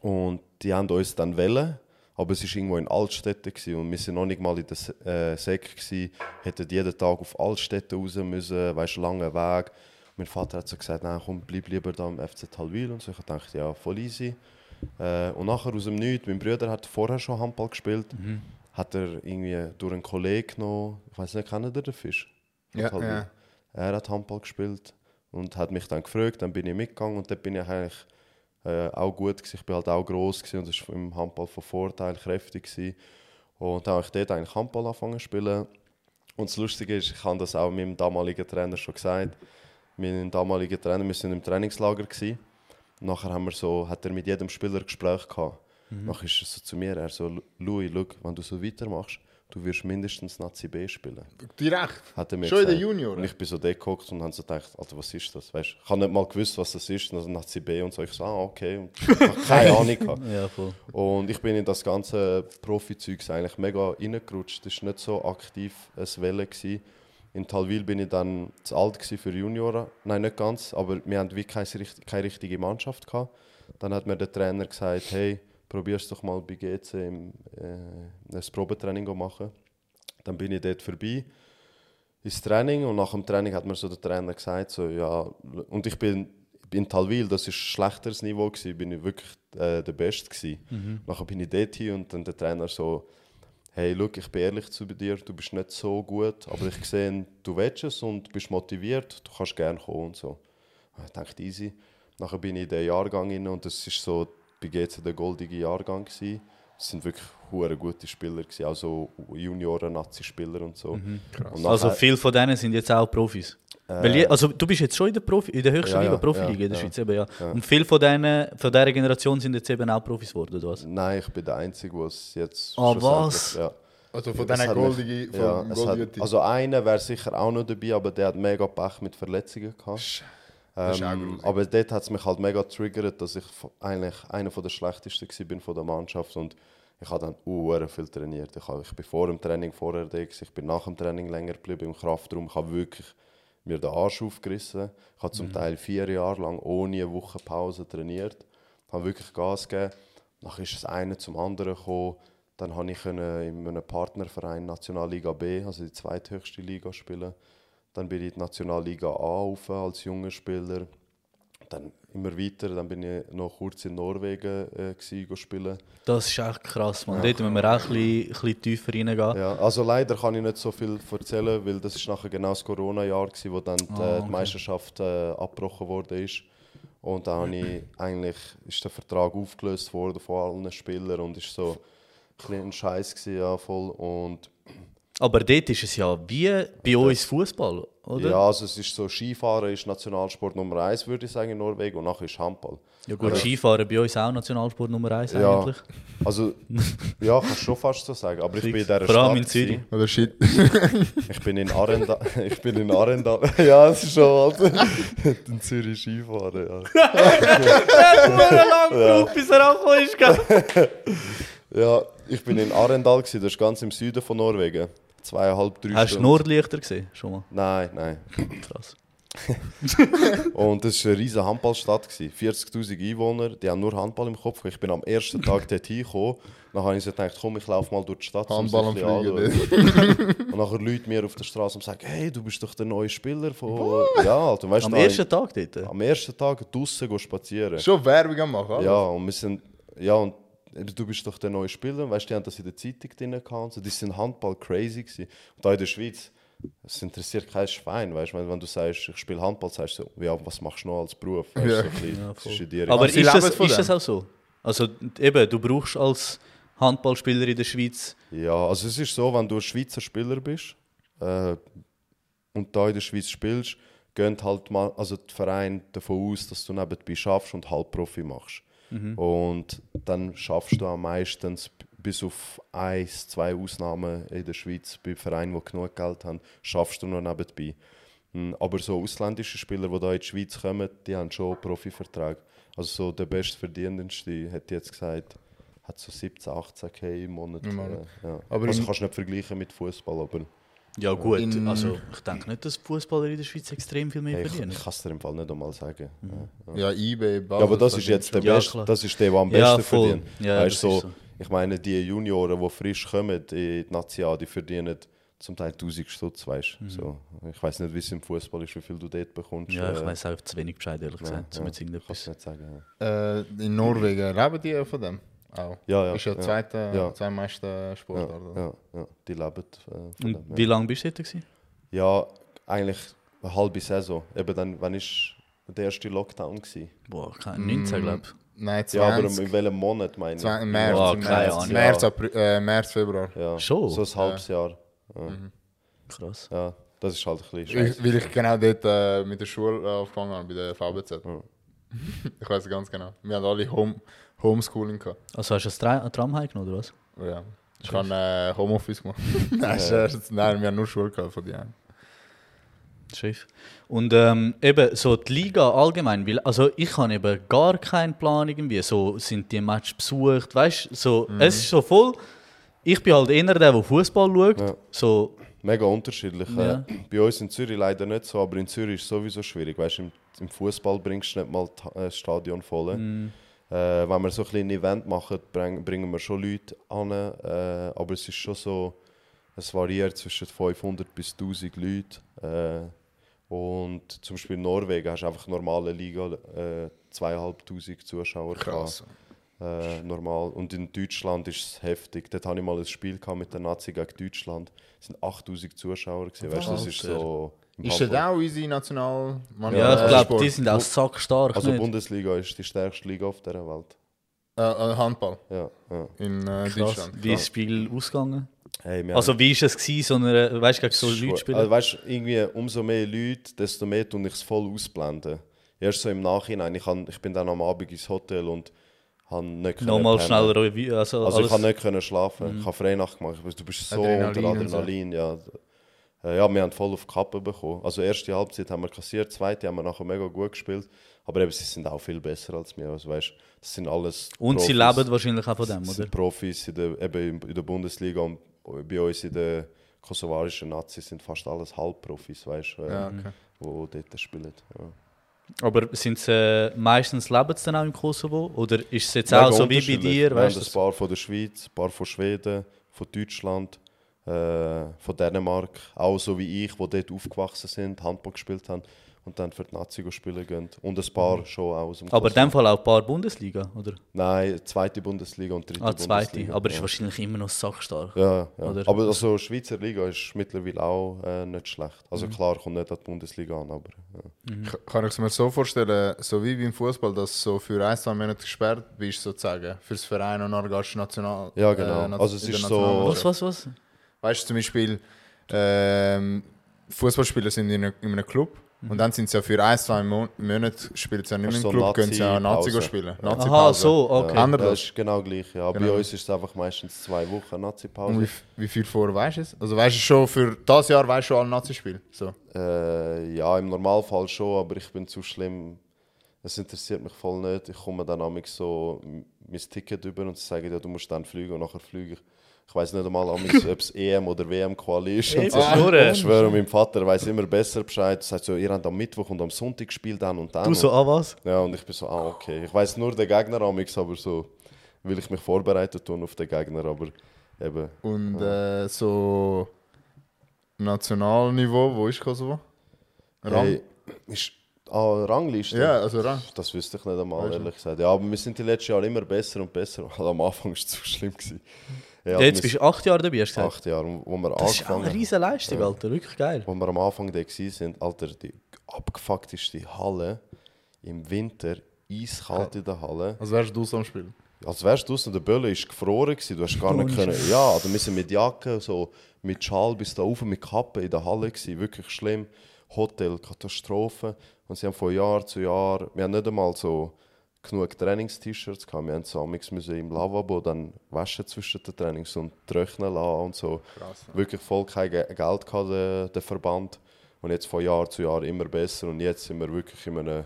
Und die haben uns dann wählen, aber es war irgendwo in Altstädten gewesen, und wir sind noch nicht mal in der äh, gewesen, hätten jeden Tag auf Altstädten raus müssen, weißt langen Weg. Mein Vater hat so gesagt, nein, komm, bleib lieber da im FC Talwil und so. Ich dachte, ja, voll easy. Äh, und nachher aus dem Nichts, mein Bruder hat vorher schon Handball gespielt, hat er irgendwie durch einen Kollegen noch, ich weiß nicht, kennt ihr den Fisch? Ja, ja. Er hat Handball gespielt und hat mich dann gefragt, dann bin ich mitgegangen und dort bin ich eigentlich äh, auch gut gewesen. Ich bin halt auch gross gewesen und das war im Handball von Vorteil, kräftig gewesen. Und dann habe ich dort eigentlich Handball angefangen zu spielen. Und das Lustige ist, ich habe das auch meinem damaligen Trainer schon gesagt, mein damaliger Trainer, wir sind im Trainingslager gewesen. Nachher haben wir so, hat er mit jedem Spieler Gespräch gehabt. Mhm. Nachher ist er so zu mir, er so, Louis, schau, wenn du so weitermachst, du wirst mindestens Nazi B spielen. Direkt. Hat er mir Schon in den gesagt. Junioren? Und ich bin so dort gehockt und habe so gedacht, Alter, was ist das? Weißt, ich habe nicht mal gewusst, was das ist, also Nazi B und so. Ich so, ah, okay. Und ich habe keine Ahnung gehabt. Ja, voll. Und ich bin in das ganze Profi-Zeug eigentlich mega reingerutscht. Das war nicht so aktiv ein Welle. Gewesen. In Talwil bin ich dann zu alt für Junioren. Nein, nicht ganz, aber wir hatten wie keine, richt- keine richtige Mannschaft. Gehabt. Dann hat mir der Trainer gesagt, hey, probier's doch mal bei GC im, äh, ein Probetraining zu machen. Dann bin ich dort vorbei ins Training und nach dem Training hat mir so der Trainer gesagt, so, ja, und ich bin in Talwil, das ist ein schlechteres Niveau gewesen, bin ich wirklich äh, der Beste gewesen. Nachher bin ich dort hin und dann der Trainer so, hey, look, ich bin ehrlich zu dir, du bist nicht so gut, aber ich sehe, du willst es und bist motiviert, du kannst gerne kommen und so. Ich dachte, easy. Nachher bin ich in den Jahrgang rein und das ist so bei GC der goldige Jahrgang gewesen. Es sind wirklich hure gute Spieler gewesen, also Junioren-Nazi-Spieler und so. Und Also nachher- viele von denen sind jetzt auch Profis. Weil je, also du bist jetzt schon in der, Profi, in der höchsten Ja, Liga, ja, Profiliga ja, in der ja. Schweiz. Eben, ja. Und viele von, denen, von dieser Generation sind jetzt eben auch Profis geworden, oder was? Nein, ich bin der Einzige, der es jetzt Ah, was? Ja. Also von Es diesen goldigen, ja. Also einer wäre sicher auch noch dabei, aber der hat mega Pech mit Verletzungen gehabt. Auch Ähm, aber dort hat es mich halt mega triggert, dass ich eigentlich einer von der schlechtesten war bin von der Mannschaft und ich habe dann uh, viel trainiert. Ich, hab, ich bin vor dem Training vorher ich bin nach dem Training länger geblieben im Kraftraum. Ich habe wirklich mir den Arsch aufgerissen. Ich habe zum Teil vier Jahre lang ohne eine Woche Pause trainiert. Ich habe wirklich Gas gegeben. Dann ist das eine zum anderen gekommen. Dann konnte ich in einem Partnerverein Nationalliga B, also die zweithöchste Liga, spielen. Dann bin ich in die Nationalliga A auf als junger Spieler. Dann immer weiter, dann bin ich noch kurz in Norwegen äh, gewesen, spielen. Das ist echt krass, man. Dort müssen wir auch ein bisschen, ein bisschen tiefer reingehen. Ja, also leider kann ich nicht so viel erzählen, weil das ist nachher genau das Corona-Jahr gewesen, wo dann die, Ah, die Meisterschaft äh, abgebrochen worden ist. Und dann habe ich eigentlich ist der Vertrag aufgelöst worden von allen Spielern und ist so ein, bisschen ein Scheiß gewesen, ja voll. Und Aber dort ist es ja wie bei uns Fußball, oder? ja, also es ist so Skifahren ist Nationalsport Nummer eins, würde ich sagen in Norwegen und nachher ist Handball. Ja gut, Skifahren bei uns auch Nationalsport Nummer 1 Ja. eigentlich. Also ja, kannst du schon fast so sagen, aber ich bin in dieser Vor allem in Zürich. Oder shit. Ich bin in Arendal. ich bin in Arendal. ja, es ist schon halt. in Zürich Skifahren, ja. lang gebraucht, bis er angekommen ist. gell? Ja, ich bin in Arendal, das ist ganz im Süden von Norwegen. Zweieinhalb, drei Hast du. Nordlichter gesehen? Schon mal. Nein, nein. Krass. Und das war eine riesige Handballstadt. gewesen. 40'000 Einwohner, die haben nur Handball im Kopf. Ich bin am ersten Tag dort hingekommen. Dann habe ich gedacht, komm, ich laufe mal durch die Stadt. Handball am Fliegen. Und nachher Leute mir auf der Straße und sagen, hey, du bist doch der neue Spieler von... Ja, Alter, weißt Am ersten Tag dort? am ersten Tag draußen gehen spazieren. Schon Werbung am machen. alles. Ja, und wir sind. Ja, und du bist doch der neue Spieler. Weißt du, die haben das in der Zeitung drin gehabt. So. Die sind Handball crazy. Gewesen. Und da in der Schweiz, es interessiert kein Schwein. Weißt du, wenn, wenn du sagst, ich spiele Handball, sagst du so, ja, was machst du noch als Beruf? Weißt, Ja. so bisschen, das ist in die Aber ist, das, ist das auch so? Also eben, du brauchst als Handballspieler in der Schweiz... Ja, also es ist so, wenn du ein Schweizer Spieler bist äh, und da in der Schweiz spielst, gehen halt mal, also die Vereine davon aus, dass du nebenbei schaffst und Halbprofi machst. Und dann schaffst du am meistens bis auf eins, zwei Ausnahmen in der Schweiz bei Vereinen, die genug Geld haben, schaffst du noch nebenbei. Hm, Aber so ausländische Spieler, die da in die Schweiz kommen, die haben schon Profivertrag. Also so der bestverdienendste, hätte jetzt gesagt, hat so 17, 18 K im Monat. Äh, ja. Aber also kannst du nicht vergleichen mit Fußball, aber Ja gut, In- also ich denke nicht, dass Fußballer in der Schweiz extrem viel mehr hey, ich, verdienen. ich kann es dir im Fall nicht einmal sagen. Ja. Ja, eBay, Ja, aber das ist jetzt der Ja, Beste, klar. das ist der, der am Ja, besten voll. verdient. Ja, weißt, das so, ist so. Ich meine, die Junioren, die frisch kommen in die Nazi A, die verdienen zum Teil 1000 Stutz, weißt so. Ich weiß nicht, wie es im Fußball ist, wie viel du dort bekommst. Mhm. Ja, ich äh, weiß auch zu wenig Bescheid, ehrlich gesagt, kannst irgendetwas... du nicht sagen. Ja. Äh, in Norwegen leben die von dem? Auch. Ja, ja, Ist ja ja. der zweite, Ja. zweitmeiste Sportart. Ja, ja, ja, die leben äh, dem. wie lange bist du dort? Gewesen? Ja. eigentlich eine halbe Saison. Eben dann, wann ist der erste Lockdown gewesen? Boah, kein 19, glaube ich. Nein, Ja, aber 20. in welchem Monat meine ich? März, März, Ahnung. März, Ja. April, äh, März, Februar. Ja, Schon? So ein halbes Jahr. Ja. Krass. Ja. Das ist halt ein bisschen. Ich, weil ich genau dort äh, mit der Schule äh, aufgegangen habe, bei der VBZ. ich weiß ganz genau. Wir haben alle Home, Homeschooling gehabt. Also hast du das Tra Tram heimgenommen, oder was? Oh, ja. Ich habe äh, Homeoffice gemacht. nein, nein, wir haben nur Schule gehabt von dir. Schiff. Und ähm, eben so die Liga allgemein, weil, also ich habe eben gar keinen Plan irgendwie, so sind die Matches besucht, weißt du, so, es ist so voll, ich bin halt eher der, der Fußball schaut, Ja. so, Mega unterschiedlich. Ja. Äh, Bei uns in Zürich leider nicht so, aber in Zürich ist es sowieso schwierig. Weißt, im, im Fußball bringst du nicht mal äh, das Stadion voll. Mhm. Äh, wenn wir so ein ein Event machen, bring, bringen wir schon Leute an. Äh, aber es ist schon so, es variiert zwischen 500 bis 1000 Leute. Äh, und zum Beispiel in Norwegen hast du einfach normale Liga, äh, 2500 Zuschauer. Krass. Äh, normal. Und in Deutschland ist es heftig. Dort hatte ich mal ein Spiel mit der Nazi gegen Deutschland. Es sind 8000 Zuschauer. Gewesen. Weißt, du, das ist so. Ist das auch unsere National... ja, Ja, ich glaube, Sport? die sind auch sackstark, Also nicht? Bundesliga ist die stärkste Liga auf dieser Welt. Äh, äh, Handball Ja, ja. in äh. Deutschland. Wie ist das Spiel ausgegangen? Hey, Also wie ist es gewesen, so eine, weißt du, gegen so Leute spielen? Also, weißt, irgendwie umso mehr Leute, desto mehr tue ich es voll ausblenden. Erst so im Nachhinein. Ich, han, ich bin dann am Abend ins Hotel und habe nicht können Nochmal pennen. schnell Revue, also, Also ich kann nicht können schlafen. Ich habe Freinacht gemacht. Du bist so Adrenalin unter und so. Adrenalin. Ja. Äh, ja, wir haben voll auf die Kappe bekommen. Also erste Halbzeit haben wir kassiert, zweite haben wir nachher mega gut gespielt. Aber eben, sie sind auch viel besser als wir. Also, weißt, das sind alles Und sie Profis. leben wahrscheinlich auch von dem, Sie oder? sind Profis in der, eben in der Bundesliga und bei uns in der kosovarischen Nazis sind fast alles Halbprofis, weißt du, äh, Ja, okay. wo dort spielen. Ja. Aber sind sie, äh, meistens leben sie dann auch im Kosovo? Oder ist es jetzt Mega auch so wie bei dir? Wir Weißt ein paar von der Schweiz, ein paar von Schweden, von Deutschland, äh, von Dänemark, auch so wie ich, die dort aufgewachsen sind, Handball gespielt haben und dann für die Nazi spielen gehen. Und ein paar schon auch aus dem aber in dem Fall auch ein paar Bundesliga, oder? Nein, zweite Bundesliga und dritte Ah, zweite. Bundesliga. Aber ja. ist wahrscheinlich immer noch sackstark. Ja, ja. Oder? aber also Schweizer Liga ist mittlerweile auch äh, nicht schlecht. Also Mhm. klar, kommt nicht an die Bundesliga an, aber ja. K- Kann ich es mir so vorstellen, so wie beim Fußball, dass du so für ein, zwei Monate gesperrt bist, sozusagen, fürs Verein und dann gehst du national. Ja, genau. Naz- Also es ist so-. Was, was, was? Weißt du, zum Beispiel, ähm, Fußballspieler sind in, in einem Club und dann sind sie ja für ein, zwei Mon Monate, spielen sie ja nicht mehr im so Club, gehen sie ja Nazi Nazi-Pause. spielen. Aha, Nazi-Pause. so, okay. Ja, das ist genau gleich. Ja. Bei Genau. uns ist es einfach meistens zwei Wochen Und Nazi-Pause. wie, wie viel vor weißt du es? Also weißt du schon, für das Jahr weißt du schon alle Nazi-Spiele? So. Äh, ja, im Normalfall schon, aber ich bin zu schlimm. Es interessiert mich voll nicht. Ich komme dann amig so mein Ticket über und sie sagen, ja, du musst dann fliegen und nachher fliege ich. Ich weiß nicht einmal, ob es EM oder WM-Quali ist. Und so. schnurren. Ich schwöre, mein Vater weiß immer besser Bescheid. Er sagt so, ihr habt am Mittwoch und am Sonntag gespielt dann und dann. Du so, ah was? Ja, und ich bin so, ah, okay. Ich weiß nur den Gegner amix, aber so will ich mich vorbereitet tun auf den Gegner, aber eben. Und äh, so Nationalniveau, wo ist Kosovo? Rang? Hey, ist, ah, Rangliste? Ja, also Rang. Das wüsste ich nicht einmal, Weißt du? ehrlich gesagt. Ja, aber wir sind die letzten Jahre immer besser und besser. weil Am Anfang war es zu schlimm. Gewesen. Ja, Jetzt bist du acht Jahre dabei, hast du gesagt. acht Jahre, wo wir Das ist auch angefangen eine riesen Leistung, Alter. Wirklich geil. wo wir am Anfang da waren, Alter, die abgefuckteste Halle im Winter, eiskalt in der Halle. Also wärst du am Spiel. Als wärst du draussen, der Bölle war gefroren, gewesen, du hast gar nicht können. Ja, also wir sind mit Jacke, so mit Schal bis da oben, mit Kappe in der Halle gewesen, wirklich schlimm. Hotel, Katastrophe. Und sie haben von Jahr zu Jahr, wir haben nicht einmal so genug Trainings-T-Shirts gehabt, wir haben so im Lavabo dann waschen zwischen den Trainings und trocknen lassen und so. Wirklich voll kein Ge Geld gehabt, der, der Verband. Und jetzt von Jahr zu Jahr immer besser und jetzt sind wir wirklich in einem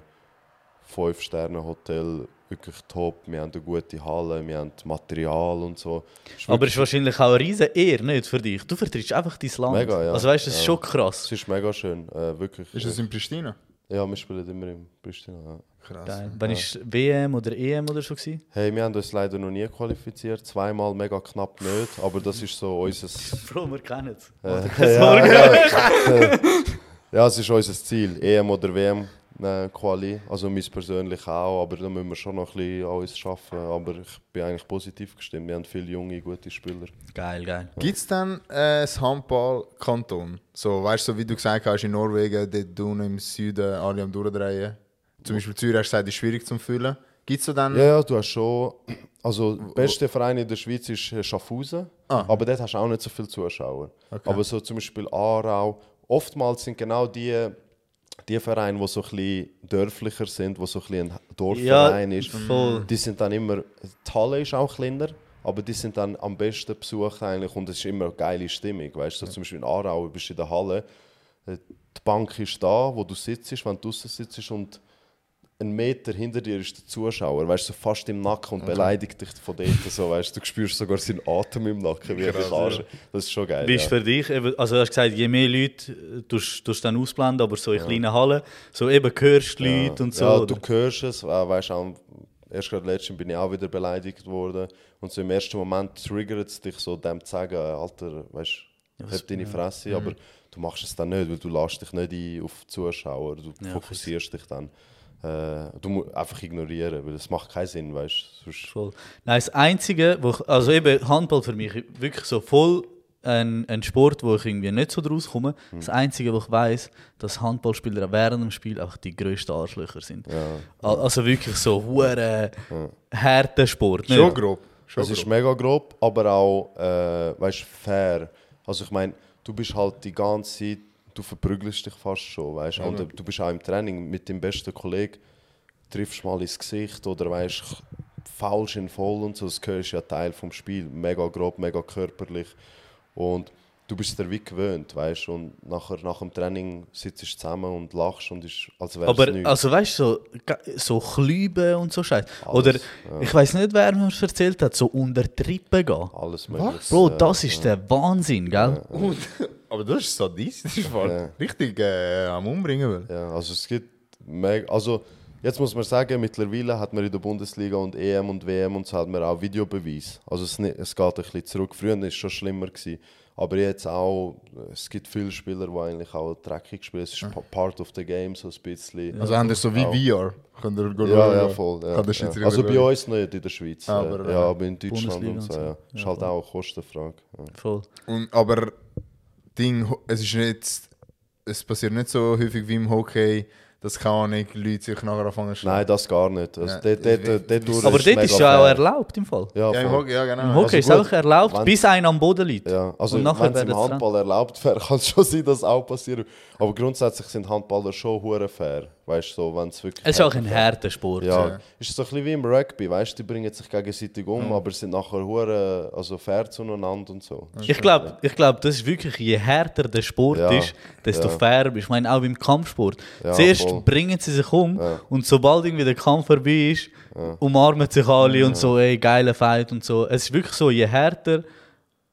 Fünf-Sterne-Hotel wirklich top. Wir haben eine gute Halle, wir haben Material und so. Ist Aber es ist wahrscheinlich auch eine riesen Ehre, nicht für dich. Du vertrittst einfach dein Land. Mega, ja. Also weißt du, das ist Ja. schon krass. es ist mega schön, äh, wirklich. Ist es in Pristina? ja, wir spielen immer in Pristina. Ja. Krass. Geil. Wann ist WM oder EM oder so gewesen? Hey, wir haben uns leider noch nie qualifiziert, zweimal mega knapp nicht, aber das ist so unser... Bro, wir kennen es. Äh, ja, ja, ja, es ist unser Ziel, EM oder WM äh, Quali, also mich persönlich auch, aber da müssen wir schon noch ein bisschen uns arbeiten, aber ich bin eigentlich positiv gestimmt, wir haben viele junge, gute Spieler. Geil, geil. Gibt es dann äh, das Handball-Kanton? So, weißt du, so wie du gesagt hast, in Norwegen, dort unten im Süden, alle am Durchdrehen. Zum Beispiel Zürich hast du gesagt, ist schwierig zu füllen. Gibt es so dann. Ja, ja, du hast schon. Also, der beste Verein in der Schweiz ist äh, Schaffhausen. Ah. Aber dort hast du auch nicht so viele Zuschauer. Okay. Aber so zum Beispiel Aarau oftmals sind genau die, die Vereine, die so ein bisschen dörflicher sind, wo so ein bisschen ein Dorfverein ist, voll. die sind dann immer, die Halle ist auch kleiner, aber die sind dann am besten besucht eigentlich und es ist immer eine geile Stimmung, weißt du, so zum Beispiel in Aarau, du bist in der Halle, äh, die Bank ist da, wo du sitzt, wenn du draußen sitzt und ein Meter hinter dir ist der Zuschauer, weißt du, so fast im Nacken und beleidigt dich von dort so, weißt du, du spürst sogar seinen Atem im Nacken, wie er dich anschaut. Das ist schon geil. Wie ist Ja. für dich, also du hast gesagt, je mehr Leute äh, tust du dann ausblenden, aber so in kleinen Hallen, so eben hörst du Leute und so. Ja, oder? du hörst es, äh, weißt auch, erst gerade letztens bin ich auch wieder beleidigt worden und so im ersten Moment triggert es dich so, dem zu sagen, Alter, weißt du, hab deine Fresse, Mhm. aber du machst es dann nicht, weil du lässt dich nicht ein auf die Zuschauer, du Ja, fokussierst dich dann. Äh, du musst einfach ignorieren, weil es macht keinen Sinn, weißt du. Nein, das Einzige, wo ich, also eben Handball für mich wirklich so voll ein, ein Sport, wo ich irgendwie nicht so draus komme. Hm. Das Einzige, was ich weiß, dass Handballspieler während dem Spiel einfach die grössten Arschlöcher sind. Al- Also wirklich so hure harter Sport. Schon nicht? grob. Schon Es ist grob. mega grob, aber auch äh, weißt, fair. Also ich meine, du bist halt die ganze Zeit, du verprügelst dich fast schon, weißt Und äh, du bist auch im Training mit dem besten Kollegen, triffst mal ins Gesicht oder weißt, falsch in voll und so, das gehört ja Teil vom Spiel. Mega grob, mega körperlich. Und du bist dir wie gewöhnt, weißt Und nachher, nach dem Training sitzt du zusammen und lachst und ist, als wäre Aber nichts. also weißt du, so, so Klüben und so Scheiß. Oder ich weiß nicht, wer mir erzählt hat, so unter Trippen gehen. Alles mögliche. Bro, das ist der Wahnsinn, gell? Und, aber das ist sadistisch, voll. Ja. Richtig äh, am Umbringen will. Ja, also es gibt mega, also jetzt muss man sagen, mittlerweile hat man in der Bundesliga und EM und WM und so hat man auch Videobeweis. Also es, es geht ein bisschen zurück. Früher war es schon schlimmer. Gewesen. Aber jetzt auch, es gibt viele Spieler, die eigentlich auch dreckig spielen. Es ist pa- part of the game, so ein bisschen. Also haben das so wie. VR. Könnt ihr go- Ja, ja, voll. Ja, ja. Also bei uns nicht in der Schweiz. Aber, ja, äh, ja, aber in Deutschland Bundesliga und so. Ja. Ja, Ist halt auch eine Kostenfrage. Ja. Voll. Und, aber Ding, es ist nicht, es passiert nicht so häufig wie im Hockey, dass keine Ahnung, Leute sich nachher anfangen zu schlagen. Nein, das gar nicht. Also Ja, dort, dort, dort, dort Aber ist dort ist ja auch erlaubt im Fall. Ja, Ja, im. Hockey, ja genau. Im Hockey Also ist auch erlaubt, wenn- bis einer am Boden liegt. Ja, also wenn es werden im sie dran. Handball erlaubt wäre, kann es schon sein, dass auch passiert. Aber grundsätzlich sind Handballer schon hure fair. Weißt du, so, wenn es wirklich. Es ist auch ein fair- harter Sport. Ja, Ja. ist so ein bisschen wie im Rugby, weißt du, die bringen sich gegenseitig um, aber sind nachher hure, also fair zueinander und so. Ich glaube, ich glaub, das ist wirklich, je härter der Sport Ja, ist, desto ja. fairer bist. Ich meine, auch beim Kampfsport. Ja, Zuerst voll. bringen sie sich um Ja. und sobald irgendwie der Kampf vorbei ist, umarmen sich alle und so, ey, geiler Fight und so. Es ist wirklich so, je härter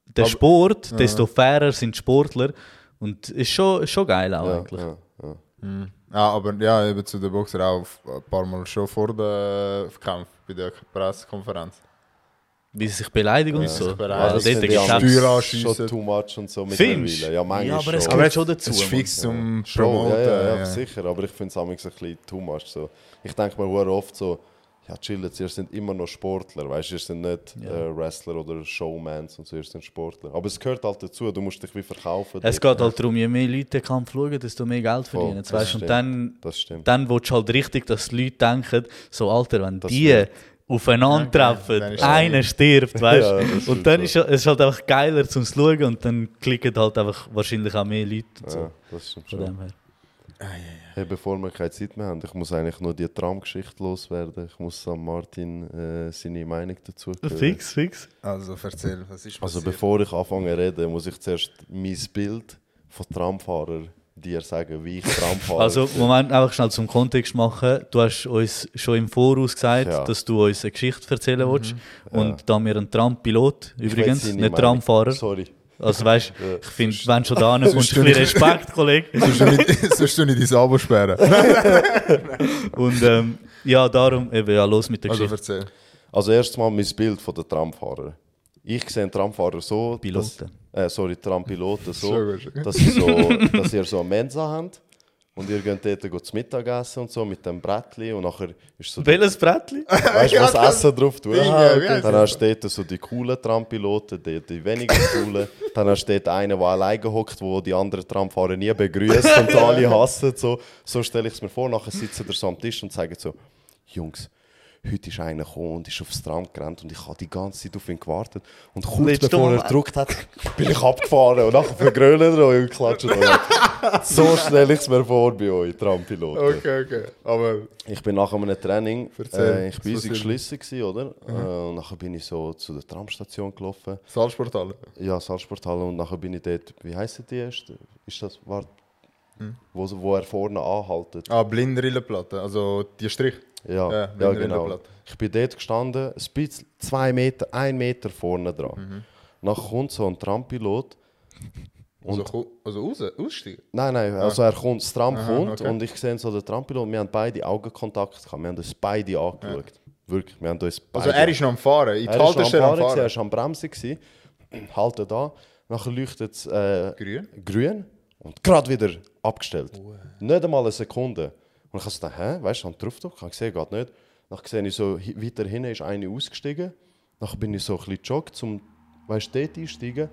der Aber- Sport, desto fairer sind die Sportler. Und ist schon, ist schon geil auch Ja, eigentlich. ja, ja. Ja, aber ja, eben zu den Boxer auch ein paar Mal schon vor dem Kampf bei der Pressekonferenz. Wie sie sich beleidigen und Ja, so. beleidigen. Also das dort am Steuer schon too much und so mittlerweile. Ja, manchmal Ja, aber es gehört schon dazu. Es ist fix zum Promoten. ja, ja, ja, ja. sicher, aber ich finde es manchmal ein bisschen too much. So. Ich denke mir oft so, ja chill jetzt, ihr sind immer noch Sportler, weißt du, ihr sind nicht Ja. äh, Wrestler oder Showmans und so, ihr sind Sportler. Aber es gehört halt dazu, du musst dich wie verkaufen. Es geht halt darum, je mehr Leute den Kampf schauen, desto mehr Geld verdienen. das Weißt? Und stimmt. dann, Das stimmt. dann willst du halt richtig, dass die Leute denken, so Alter, wenn Das die wird- aufeinandertreffen, dann ist einer stirbt, weißt Ja, und dann ist es halt einfach geiler zum Schauen und dann klicken halt einfach wahrscheinlich auch mehr Leute und so. Ja, das stimmt Von schon. dem her. Hey, bevor wir keine Zeit mehr haben, ich muss eigentlich nur die Traumgeschichte loswerden. Ich muss an Martin äh, seine Meinung dazu hören. Fix, fix. Also erzähl, was ist Also passiert? bevor ich anfange zu reden, muss ich zuerst mein Bild von Tramfahrer dir sagen, wie ich Tram fahre. Also, Moment, einfach schnell zum Kontext machen. Du hast uns schon im Voraus gesagt, Ja. dass du uns eine Geschichte erzählen willst. Und Ja. da wir ein Trampilot, übrigens, nicht Meinung. Tramfahrer. Sorry. Also weißt Ja, ich finde, sonst- wenn schon da kommst, ein bisschen Respekt, Kollege. Sollst du nicht, du dein Abo sperren? Und ähm, ja, darum eben ja, los mit der Also Geschichte. erzähl. Also erstmal mein Bild von den Tramfahrer. Ich sehe einen Tramfahrer so, Piloten. Dass, äh, sorry, Trampiloten so, dass, ihr so, dass ihr so eine Mensa habt und ihr geht dort go zu Mittagessen und so mit dem Brettli und nachher ist so... Welches Brettli? Weißt du, was Essen drauf tut? Ja, heisst Dann hast du dort so die coolen Trampiloten, die, die weniger coolen. Dann hast du dort einen, der alleine hockt, der die anderen Tramfahrer nie begrüßt und alle hassen. So, so stelle ich es mir vor. Nachher sitzen sie so am Tisch und sagen so: Jungs, heute ist einer gekommen und ist aufs Tram gerannt und ich habe die ganze Zeit auf ihn gewartet. Und kurz Letzter bevor er Moment. gedruckt hat, bin ich abgefahren und nachher vergrölen wir euch und klatschen euch. so stelle ich es mir vor bei euch, Trampiloten. Okay, okay. Aber Ich bin nach einem Training, äh, ich passiert? geschlissen gewesen, oder? Äh, und nachher bin ich so zu der Tramstation gelaufen. Salzportale. Ja, Salzporthalle und nachher bin ich dort, wie heisst die erste? Ist das, war, wo, wo er vorne anhaltet? Ah, Blindrillenplatte, also die Strich. Ja, Ja, ja, genau. Ich bin dort gestanden, ein bisschen, zwei Meter, ein Meter vorne dran. Mhm. Nachher kommt so ein Trampilot. Also, also raus, aussteigen. Nein, nein, also er kommt, das Tram Aha, kommt okay. und ich sehe so den Trampilot, wir haben beide Augenkontakt gehabt, wir haben uns beide angeschaut. Wirklich, wir haben uns beide Also er ist noch am Fahren, in die er Haltestelle am Fahren, er ist am Bremsen, haltet an, nachher leuchtet es äh, Grün? grün und gerade wieder abgestellt. Nicht einmal eine Sekunde. Und ich habe gedacht, hä, weißt du, ich drauf gedrückt, ich habe gesehen, geht nicht. Nachher sehe ich so, weiter hinten ist eine ausgestiegen. Nachher bin ich so ein bisschen gejoggt, um, weißt du, dort einsteigen.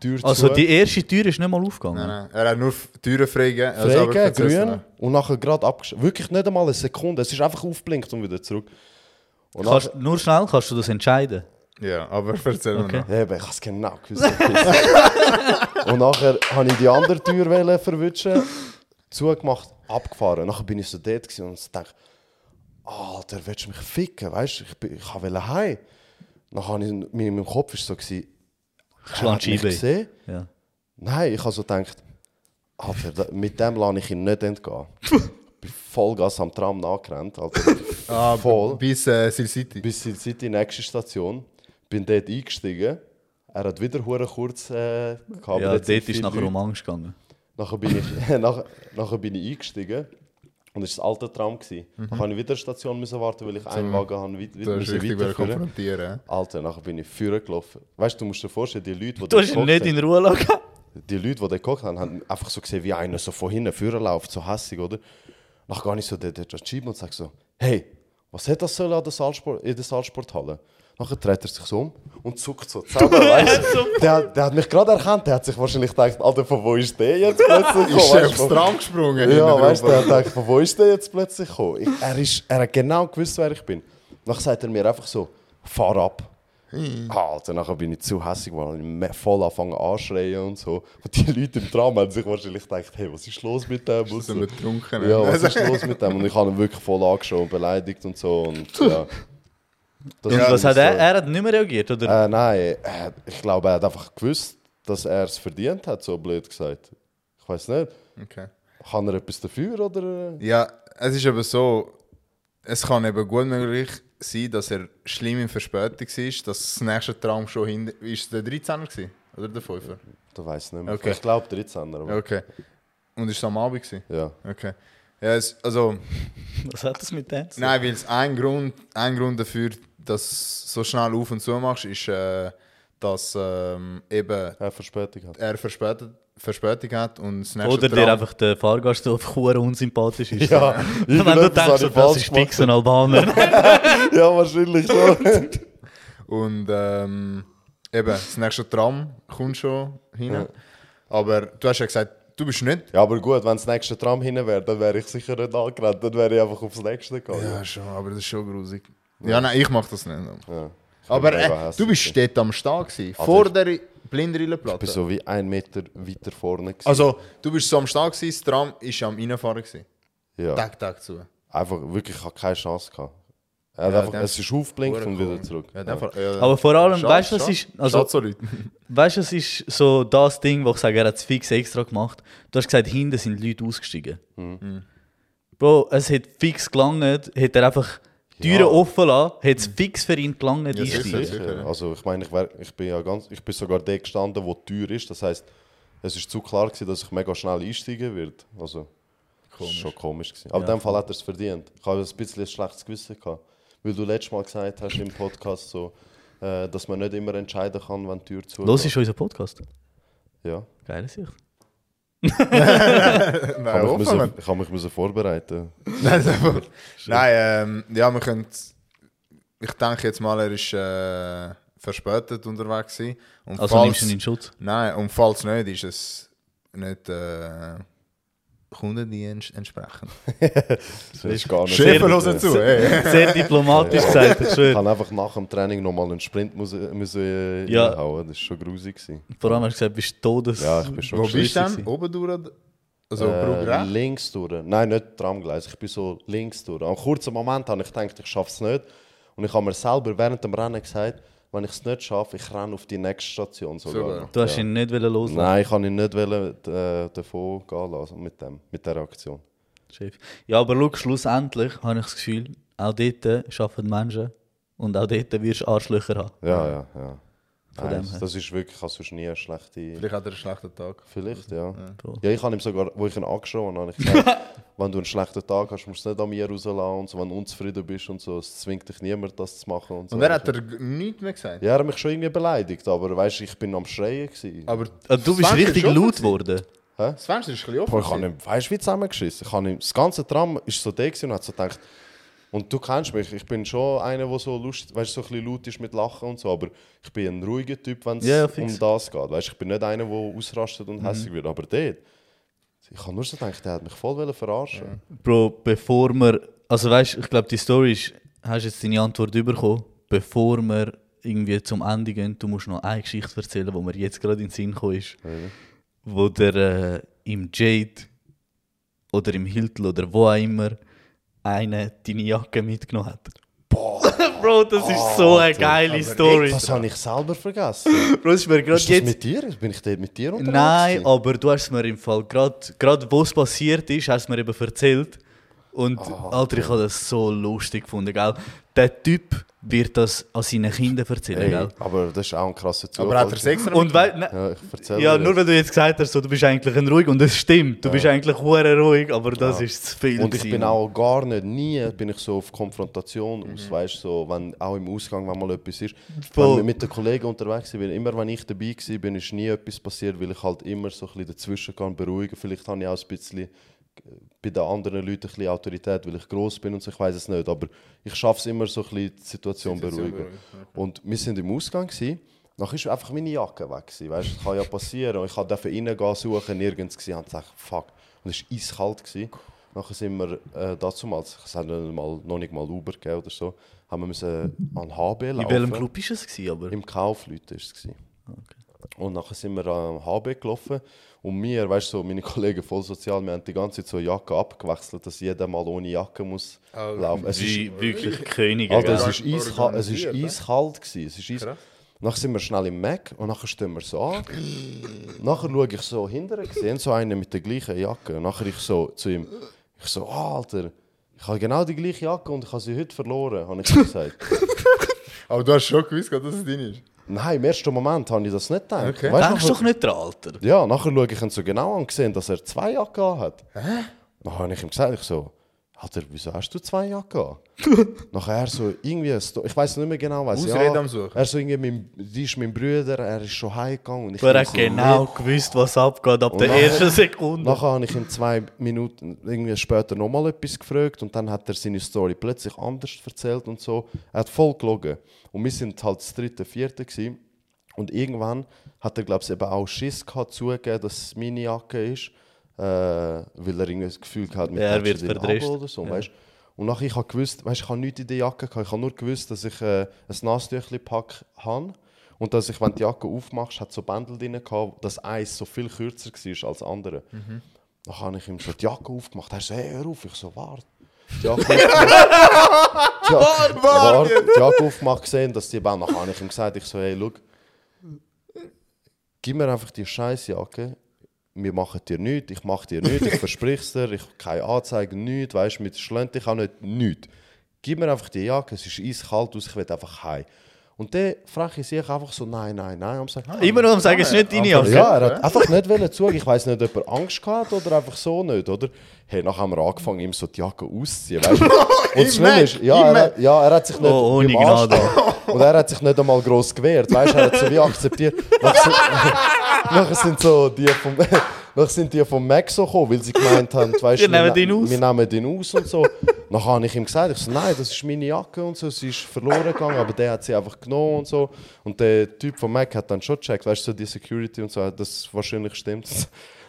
Tür Also zu. die erste Tür ist nicht mal aufgegangen. Nein, nein, er hat nur Türen freigegeben. also Freigegeben, grün und nachher gerade abgestellt. Wirklich nicht einmal eine Sekunde. Es ist einfach aufblinkt und wieder zurück. Und Kannst, nur schnell kannst du das entscheiden. Ja, aber erzähl Okay. noch. Eben, ich habe es genau gewusst. und nachher habe ich die andere Tür verwischen, zugemacht, abgefahren. Nachher bin ich so dort und dachte, Alter, willst du mich ficken? Weißt du, ich, bin- ich wollte heim. Dann habe ich, in meinem Kopf war so, gewesen, Schlag hat mich gesehen. Ja. Nein, ich habe so gedacht, Alter, mit dem lasse ich ihn nicht entgehen. ich bin Vollgas am Tram nachgerannt, Alter. Ah, Voll. Bis äh, Sil City. Bis in die nächste Station. Bin dort eingestiegen. Er hat wieder hure kurz äh, gehabt, ja, dort ist nachher Leute. um Angst gegangen. Nachher bin ich, nachher, nachher bin ich eingestiegen. Und es war das alte Tram. Gewesen. Dann musste ich wieder eine Station müssen warten, weil ich einen Wagen habe, Du hast müssen richtig wieder konfrontieren. Alter, nachher bin ich vorne gelaufen. Weißt du, du musst dir vorstellen, die Leute, die Du hast ihn nicht in Ruhe lassen. die Leute, die dort geguckt haben, haben einfach so gesehen, wie einer so von hinten vorne läuft, so hässig, oder? Nachher gehe ich so dort schieben und sage so, hey, was hat das sollen an der Salzsport, in der Salzsporthalle? Nachher dreht er sich so um und zuckt so zusammen, weißt du? Der, der hat mich gerade erkannt, der hat sich wahrscheinlich gedacht, Alter, von wo ist der jetzt plötzlich gekommen? Ist er aufs? Tram gesprungen? Ja, weißt du, der hat gedacht, von wo ist der jetzt plötzlich gekommen? Ich, er, ist, er hat genau gewusst, wer ich bin. Nachher sagt er mir einfach so, fahr ab. Alter, nachher bin ich zu hässlich geworden. Ich voll angefangen anschreien und so. Und die Leute im Tram haben sich wahrscheinlich gedacht, hey, was ist los mit dem? Ist er so. Ja, was ist los mit dem? Und ich habe ihn wirklich voll angeschaut und beleidigt und so. Und, ja. Das Und was hat so. er? Er hat nicht mehr reagiert, oder? Äh, nein, ich glaube, er hat einfach gewusst, dass er es verdient hat, so blöd gesagt. Ich weiß nicht. Okay. Kann er etwas dafür oder? Ja, es ist eben so, es kann eben gut möglich sein, dass er schlimm in Verspätung war, dass das nächste Tram schon hinter... Ist es der 13er gewesen? Oder der 5er? Du weißt nicht mehr. Okay. Ich glaube 13er. Aber, Okay. Und ist es am Abend gewesen? ja. Okay. Ja, es, also... Was hat das mit dem? zu tun? Nein, weil es ein Grund, ein Grund dafür, dass du so schnell auf und zu machst, ist, äh, dass ähm, eben Er Verspätung hat. er verspätet, Verspätung hat und das nächste Oder dir einfach der Fahrgast auf Hure unsympathisch ist. Ja, Wenn du denkst, das falsch ist fix ein Albaner. Ja, wahrscheinlich so. Und ähm, eben, das nächste Tram kommt schon hin. Aber du hast ja gesagt, du bist nicht. ja, aber gut, wenn das nächste Tram hin wäre, dann wäre ich sicher nicht angerannt. Dann wäre ich einfach aufs nächste gegangen. Ja, schon, aber das ist schon grusig. Ja, nein, ich mach das nicht. Ja. Aber äh, du bist dort am Start gewesen, Also vor ich- der Ich Blindrillenplatte. bin so wie ein Meter weiter vorne. Gewesen. Also, du bist so am Start gewesen, das Tram ist am Reinfahren gewesen. ja. Tag, Tag zu. Einfach wirklich, ich hatte keine Chance. Gehabt. Er Ja, einfach, es ist aufgeblinkt und wieder zurück. Ja, Ja. Aber vor allem, Schade, weißt du, was ist. Also, so weißt du, es ist so das Ding, wo ich sage, er hat es fix extra gemacht. Du hast gesagt, hinten sind die Leute ausgestiegen. Bro, es hat fix gelangt, hat er einfach Türen Ja. offen lassen, hat es fix für ihn gelangt, Ja, sicher, einsteigen. sicher. Sicher. Also ich meine, ich, wär, ich bin ja ganz, ich bin sogar dort gestanden, wo die Tür ist. Das heißt, es ist zu klar gewesen, dass ich mega schnell einsteigen würde. Also, das ist schon komisch gewesen. Aber in dem Fall hat er es verdient. Ich habe ein bisschen ein schlechtes Gewissen gehabt, weil du letztes Mal gesagt hast im Podcast so, äh, dass man nicht immer entscheiden kann, wenn die Tür zu Los ist unser Podcast. Ja. Geile Sicht. Ich Nein, habe mich, müssen, mich müssen vorbereiten. Nein, Nein, ähm, ja, wir können. Ich denke jetzt mal, er ist äh, verspätet unterwegs gewesen. Und Also nimmst du ihn in Schutz. Nein, und falls nicht, ist es nicht äh, Kundendienst entsprechend. Das ist gar nicht hören zu. Hey. Sehr diplomatisch gesagt, ich habe einfach nach dem Training nochmal einen Sprint müssen, müssen äh, Ja. reinhauen. Das war schon grusig. Gewesen. Vor allem hast du gesagt, bist du todes. Ja, ich bin schon Wo bist du denn? gewesen. Oben durch? Also äh, links durch. Nein, nicht Tramgleis, ich bin so links durch. Am kurzen Moment habe ich gedacht, ich schaffe es nicht. Und ich habe mir selber während dem Rennen gesagt, wenn ich es nicht schaffe, ich renne auf die nächste Station sogar. Sogar. Du hast ja. ihn nicht wollen loslassen. Nein, ich kann ihn nicht wollen, äh, davon gehen lassen mit, dem, mit dieser Aktion. Chef. Ja, aber schau, schlussendlich habe ich das Gefühl, auch dort arbeiten Menschen und auch dort wirst du Arschlöcher haben. Ja, ja, ja. Von Nein, dem her. das ist wirklich, also ist nie eine schlechte... Vielleicht hat er einen schlechten Tag. Vielleicht, ja. Bro. Ja, ich habe ihm sogar, wo ich ihn angeschaut habe, ich gesagt, wenn du einen schlechten Tag hast, musst du es nicht an mir rauslassen und so, wenn du unzufrieden bist und so, es zwingt dich niemand, das zu machen und so. Und er hat er nichts mehr gesagt. Ja, er hat mich schon irgendwie beleidigt, aber weißt du, ich bin am Schreien. Gewesen. Aber Ah, du bist richtig laut geworden. Das Fenster ist ein bisschen offen. Boah, ich habe ihm, weißt du, wie zusammengeschissen. Ich habe ihm, das ganze Tram ist so da gewesen und hat so gedacht, und du kennst mich, ich bin schon einer, der so lust, weißt, so ein bisschen laut ist mit Lachen und so, aber ich bin ein ruhiger Typ, wenn es Ja, ja, fix. um das geht. Weißt, ich bin nicht einer, der ausrastet und hässlich wird, aber dort, ich habe nur so gedacht, der hat mich voll verarschen. Bro, bevor wir. Also weißt ich glaube, die Story ist. Hast jetzt deine Antwort bekommen. Bevor wir irgendwie zum Ende gehen, du musst noch eine Geschichte erzählen, wo mir jetzt gerade in den Sinn gekommen ist. Wo der äh, im Jade oder im Hilton oder wo auch immer eine deine Jacke mitgenommen hat. Boah. Bro, das ist so eine geile Story. Das habe ich selber vergessen. Bro, ist mir gerade jetzt. mit dir? Bin ich dort mit dir unterwegs? Nein, gewesen? aber du hast mir im Fall gerade, gerade wo es passiert ist, hast du mir eben erzählt. Und Ah, Alter, ich habe das so lustig gefunden, gell? Der Typ wird das an seinen Kindern erzählen, gell? aber das ist auch ein krasser Zufall. Aber hat er Sex Und weil, ne, Ja, ja, nur weil du jetzt gesagt hast, so, du bist eigentlich ein ruhig und das stimmt, du bist eigentlich hure ruhig, aber das ist zu viel. Und ich bin auch gar nicht, nie bin ich so auf Konfrontation Mhm. aus, weißt so, wenn auch im Ausgang, wenn mal etwas ist. Voll. Wenn mit den Kollegen unterwegs waren, immer wenn ich dabei war, bin, ist nie etwas passiert, weil ich halt immer so ein bisschen dazwischen kann beruhigen. Vielleicht habe ich auch ein bisschen bei den anderen Leuten ein bisschen Autorität, weil ich groß bin und so, ich weiß es nicht, aber ich schaffe es immer so ein bisschen die Situation, Situation beruhigen. Und wir sind im Ausgang gewesen, Nachher ist einfach meine Jacke weg. Gewesen, weißt? Das kann ja passieren. Und ich durfte reingehen, suchen, nirgends gesehen. Und gesagt, fuck. Und es war eiskalt. Gewesen. Nachher sind wir äh, damals, es hat mal, noch nicht mal Uber gegeben oder so, haben wir müssen an HB laufen. In welchem Club war es? Aber? Im Kaufleute war es. gewesen. Und nachher sind wir am HB gelaufen. Und wir, weißt du, so, meine Kollegen voll sozial, wir haben die ganze Zeit so Jacke abgewechselt, dass jeder mal ohne Jacke muss Oh, laufen. Es ist, Wie, wirklich Könige, gell? es ist, eiskalt, es ist eiskalt gewesen. Es ist eis Krass. Nachher sind wir schnell im Mac und nachher stehen wir so an. nachher schaue ich so hinterher, sehe so einen mit der gleichen Jacke. Und nachher ich so zu ihm, ich so, ah, Alter, ich habe genau die gleiche Jacke und ich habe sie heute verloren, habe ich gesagt. Aber du hast schon gewusst, dass es dein ist. Nein, im ersten Moment habe ich das nicht gedacht. Okay. Weißt du, Denkst nachher- doch nicht dran, Alter. Ja, nachher schaue ich ihn so genau an und gesehen, dass er zwei Jacken hat. Hä? Dann habe ich ihm gesagt, ich so, Alter, wieso hast du zwei Jacken an? nachher er so, irgendwie, Sto- ich weiß nicht mehr genau was. Ausrede am Suchen. Er so, irgendwie, mein, die ist mein Bruder, er ist schon heimgegangen. Und ich Du hast so, genau gewusst, was abgeht ab der nachher- ersten Sekunde. Nachher habe ich ihn zwei Minuten irgendwie später nochmal etwas gefragt und dann hat er seine Story plötzlich anders erzählt und so. Er hat voll gelogen. Und wir sind halt das dritte, vierte gewesen. Und irgendwann hat er, glaube ich, eben auch Schiss gehabt, zugeben, dass es meine Jacke ist, äh, weil er irgendwie das Gefühl hat, mit Ja, er der wird. Abo oder so, weißt? Und nachher ich habe gewusst, weißt, ich habe nichts in der Jacke gehabt, ich habe nur gewusst, dass ich äh, ein Nasstüchli pack habe und dass ich, wenn die Jacke aufmachst, hat so Bändel drin gehabt, dass eins so viel kürzer war als andere. Dann habe ich ihm so die Jacke aufgemacht. Er so, hey, hör auf. Ich so, warte. Die Jacke aufgemacht. Jacke, warte. Die Jacke aufgemacht, gesehen, dass die Bänder. Dann habe ich ihm gesagt, ich so, hey, schau, gib mir einfach die scheiß Jacke. Wir machen dir nichts, ich mache dir nichts, ich versprich es dir, ich keine Anzeige, nichts, weißt du, mit Schlönt ich auch nicht, nichts. Gib mir einfach die Jacke, es ist eiskalt aus, ich will einfach heim. Und dann frage ich sich einfach so, nein, nein, nein. Und sagt, Immer noch am sagen, es ist nicht deine Jacke. ja, er hat einfach nicht wollen zugeben. Ich weiß nicht, ob er Angst gehabt hat oder einfach so nicht, oder? Hey, nachher haben wir angefangen, ihm so die Jacke auszuziehen, weißt du? Und das Schlimme ist, ja, er, hat- ja, er hat sich nicht Oh, ohne Gnade. Und er hat sich nicht einmal gross gewehrt, weißt du? Er hat so wie akzeptiert. Nachher sind, nachher sind so die vom, nachher sind die vom Mac so gekommen, weil sie gemeint haben, weißt Wir nehmen den aus. wir nehmen den aus und so. Nachher habe ich ihm gesagt, ich so, nein, das ist meine Jacke und so, sie ist verloren gegangen, aber der hat sie einfach genommen und so. Und der Typ von Mac hat dann schon gecheckt, weißt du, so die Security und so, das wahrscheinlich stimmt.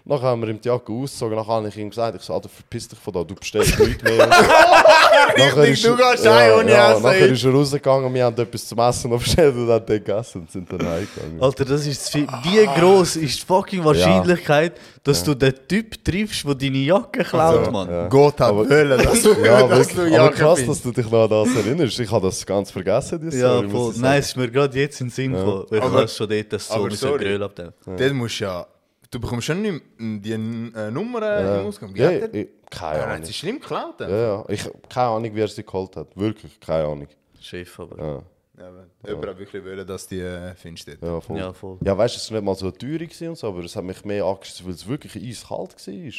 Nachher haben wir ihm die Jacke ausgezogen, nachher habe ich ihm gesagt, ich so, Alter, verpiss dich von da, du bestellst nichts mehr. nachher Richtig, du gehst heim ohne ja, Essen. Nachher ist er rausgegangen, wir haben etwas zum Essen noch bestellt und haben dann gegessen und sind dann heimgegangen. Alter, das ist viel. Wie groß ist die fucking Wahrscheinlichkeit, dass du den Typ triffst, der deine Jacke klaut, Also, Mann? ja. Gott hat Aber- wollen, dass du, Ja, dass wirklich. du aber Jacke krass, dass du dich noch an das erinnerst. Ich habe das ganz vergessen, die Ja, Story, voll. Nein, es ist mir gerade jetzt in den Sinn gekommen. weil Ich Aber- habe schon dort das so aber sorry. Grill abnehmen. Dort musst du ja... Du bekommst schon nicht die äh, Nummer Ja. im Ausgang. Wie Ja, hat er... ich, keine Er hat Ahnung. sie schlimm geklaut. Ja, ja. Ich keine Ahnung, wie er sie geholt hat. Wirklich, keine Ahnung. Chef, aber. Ja, Ja, aber jemand hat wirklich wollen, dass die äh, findest dort. ja voll. Ja, voll. Ja, weißt du, es war nicht mal so teuer gewesen und so, aber es hat mich mehr angeschissen, weil es wirklich eiskalt war.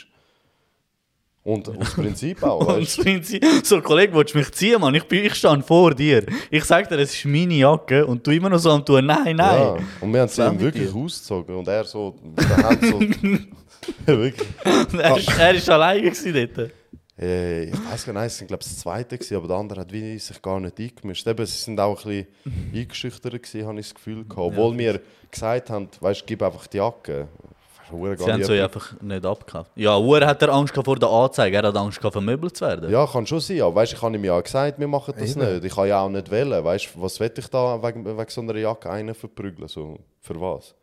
Und aus Prinzip auch, weißt Prinzip, so, Kollege, willst du mich ziehen, Mann? Ich, bin, ich stehe vor dir. Ich sag dir, es ist meine Jacke und du immer noch so am tun, nein, nein. Ja. Und wir haben sie ihm mit wirklich dir? ausgezogen und er so, der Hand so. wirklich. Er, ist, er ist alleine gewesen dort. Äh, ich weiß gar nicht, es waren glaube ich das zweite, gewesen, aber der andere hat wie sich gar nicht eingemischt. Eben, sie sind auch ein bisschen eingeschüchtert gewesen, habe ich das Gefühl gehabt. Obwohl wir gesagt haben, weißt du, gib einfach die Jacke. Sie haben jemand- einfach nicht abgekauft. Ja, Uhr hat er Angst vor der Anzeige. Er hat Angst gehabt, vermöbelt zu werden. Ja, kann schon sein, aber weißt, ich habe ihm ja gesagt, wir machen das Eben. nicht. Ich kann ja auch nicht wählen. Weißt, was will ich da wegen, wegen so einer Jacke einen verprügeln? So, für was?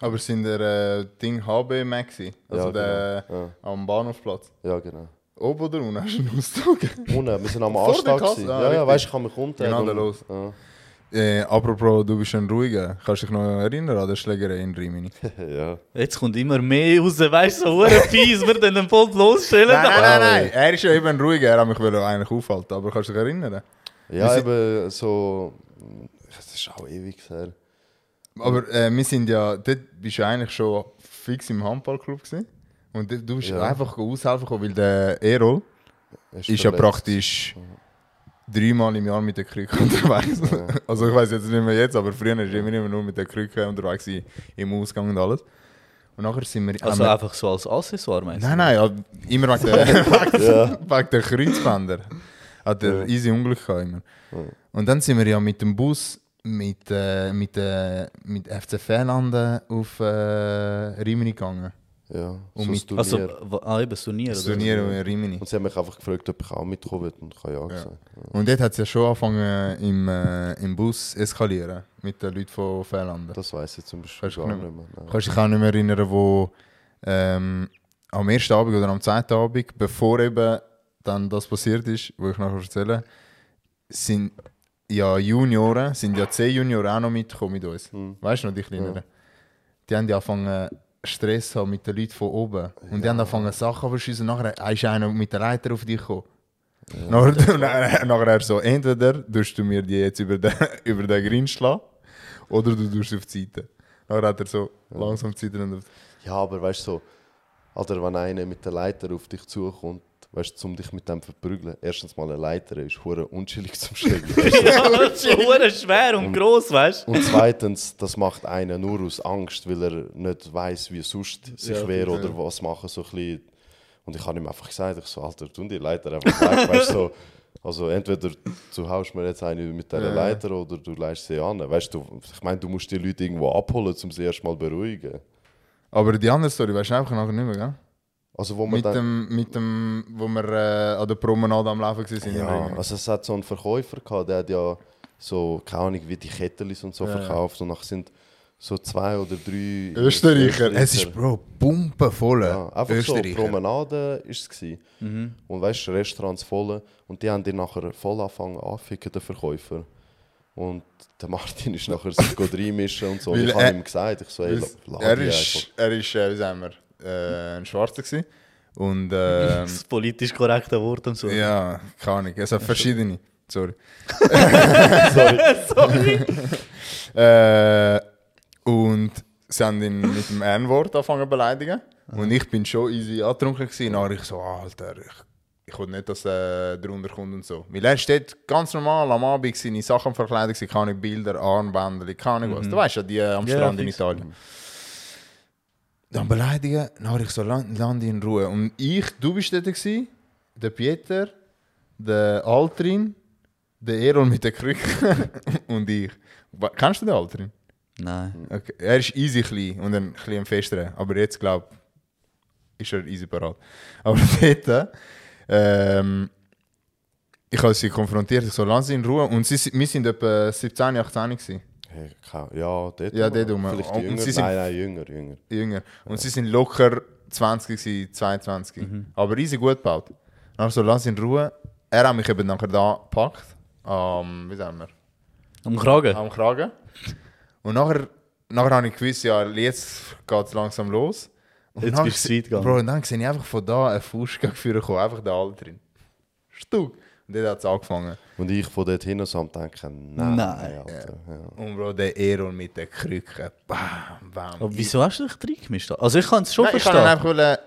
Aber sind der äh, Ding HB Maxi? Also Ja, der genau. am Bahnhofplatz? Ja, genau. Oben oder unten hast du ihn ausgezogen? Unten, wir sind am Anstag. Ah, Ja, ja, weißt, ich kann mich unten. Genau, los. Ja. Äh, apropos, du bist ein ruhiger. Kannst du dich noch erinnern an die Schlägerei in Rimini? ja. Jetzt kommt immer mehr raus, weißt du, so fies, wir dann den voll losstellen. nein, nein, nein, nein. Er ist ja eben ein ruhiger. Er hat mich eigentlich aufhalten. Aber kannst du dich erinnern? Ja, Wir eben so. Das ist auch ewig her. Aber äh, wir sind ja, dort bist du eigentlich schon fix im Handballclub gewesen. Und du bist Ja. einfach aushelfen gekommen, weil der Erol Er ist ja praktisch dreimal im Jahr mit der Krücke unterwegs. Also ich weiß jetzt nicht mehr jetzt, aber früher war ich immer nur mit der Krücke unterwegs im Ausgang und alles. Und nachher sind wir... Also wir- einfach so als Accessoire, meinst du? Nein, nein, ja, immer wegen der, wegen der, wegen der Kreuzbänder. Hat er easy Unglück gehabt immer. Und dann sind wir ja mit dem Bus mit, äh, mit, äh, mit FC Fählanden auf äh, Rimini gegangen. Ja, Und so mit- Also, Turnier. wa- ah, eben das Turnier. Das? Turnier in Rimini. Und sie haben mich einfach gefragt, ob ich auch mitkommen will. Und ich habe ja gesagt. Und dort hat es ja schon angefangen im, äh, im Bus eskalieren mit den Leuten von Fählanden. Das weiß ich zum Beispiel Kannst du gar nicht mehr-. Nein. Kannst du dich auch nicht mehr erinnern, wo ähm, am ersten Abend oder am zweiten Abend, bevor eben dann das passiert ist, wo ich nachher erzähle, sind ja Junioren, sind ja zehn Junioren auch noch mitgekommen mit uns. Weißt du noch, die Kleineren? Die haben ja angefangen Stress haben mit den Leuten von oben. Und die haben angefangen Sachen zu verschießen. Nachher ist einer mit der Leiter auf dich gekommen. Nachher, nachher, nachher er so, entweder tust du mir die jetzt über den, über den Grin schlagen, oder du tust auf die Seite. Nachher hat er so langsam die Seite Ja, aber weißt du, so, Alter, wenn einer mit der Leiter auf dich zukommt, weißt du, um dich mit dem zu verprügeln, erstens mal eine Leiter ist hure unchillig zum Stellen. Ja, das ist hure schwer und gross, weißt du? Und zweitens, das macht einen nur aus Angst, weil er nicht weiß, wie sonst sich Ja, ja. oder was machen. So ein bisschen. Und ich habe ihm einfach gesagt, ich so, Alter, tun die Leiter einfach weg. weißt, du, so, also entweder du haust mir jetzt eine mit dieser Ja. Leiter oder du leist sie an. Weißt du, ich meine, du musst die Leute irgendwo abholen, um sie erstmal beruhigen. Aber die andere Story weißt du einfach nachher nicht mehr, gell? Also wo man Mit dann, dem, mit dem, wo wir äh, an der Promenade am Laufen waren. ja, also es hat so einen Verkäufer gehabt, der hat ja so, keine Ahnung, wie die Kettelis und so Ja, verkauft. Und nachher sind so zwei oder drei Österreicher. Es ist, Bro, pumpenvoll. Ja, einfach so Österreicher. Promenade war es. gewesen. Und weißt du, Restaurants voll. Und die haben die nachher voll angefangen anficken, den Verkäufer. Und der Martin ist nachher sich reinmischen und so. Und ich habe er- ihm gesagt, ich so, ey, er la die ist, er ist wie sagen wir, äh, ein Schwarzer gewesen. Und ähm, Das politisch korrekte Wort und so. ja, keine Ahnung. Es hat verschiedene. Sorry. Sorry. Äh, und sie haben ihn mit dem N-Wort angefangen zu beleidigen. Und ich bin schon easy angetrunken gewesen. Nachher ich so, Alter, ich, ich will nicht, dass er drunter kommt und so. Weil er steht ganz normal am Abend seine Sachen verkleidet, keine Bilder, Armbänder, keine Ahnung was. Du weißt ja, die äh, am Strand in fix. Dann beleidigen, nachher ich so, land, land in Ruhe. Und ich, du bist dort gewesen, der Pieter, der Altrin, der Erol mit der Krücke und ich. Kennst du den Altrin? Nein. Okay. Er ist easy klein und ein bisschen fester. Aber jetzt glaube ist er easy parat. Aber dort, ähm, ich habe sie konfrontiert, ich so, lass sie in Ruhe. Und sie, wir sind etwa 17, 18 gewesen, ja, dort. Ja, dort rum. Vielleicht Und jünger. sie sind- nein, nein, jünger, jünger. jünger. Und sie sind locker 20 gewesen, 22. Aber easy gut gebaut. Dann so, lass in Ruhe. Er hat mich eben nachher da gepackt, am, wie sagen wir, Am Kragen. am Kragen. Und nachher, nachher habe ich gewusst, ja, jetzt geht es langsam los. Und Jetzt bist du weit gegangen. Bro, und dann sehe ich einfach von da einen Fuß geführt kommen, einfach da alle drin. Stuck. Und dort hat es angefangen. Und ich von dort hin so am denken, nein, Nein. Alter. Ja. Und Bro, der Eron mit den Krücken. Bam, bam. Aber wieso hast du dich reingemischt? Also ich kann es schon Nein, ich kann verstehen. einfach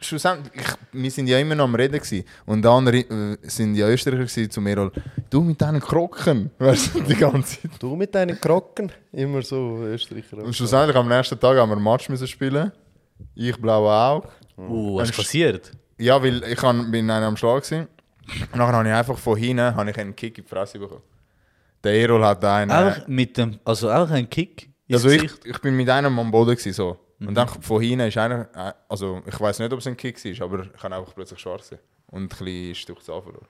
schlussendlich, ich, wir sind ja immer noch am Reden gewesen. Und die anderen äh, sind ja Österreicher gewesen zu mir, du mit deinen Krocken, weißt du, die ganze Zeit. Du mit deinen Krocken, immer so Österreicher. Und schlussendlich am nächsten Tag haben wir einen Match müssen spielen. Ich blaue Auge. Uh, was ist Ein passiert? Ja, weil ich han, bin einer am Schlag gewesen. Und dann habe ich einfach von hinten habe ich einen Kick in die Fresse bekommen. Der Erol hat einen... Einfach mit dem, also einfach ein Kick ins also ich, ich bin mit einem am Boden gewesen, so. Mhm. Und dann von hinten ist einer... äh, Also ich weiß nicht, ob es ein Kick war, aber ich habe einfach plötzlich schwarz. Und ein bisschen Stück zu verloren.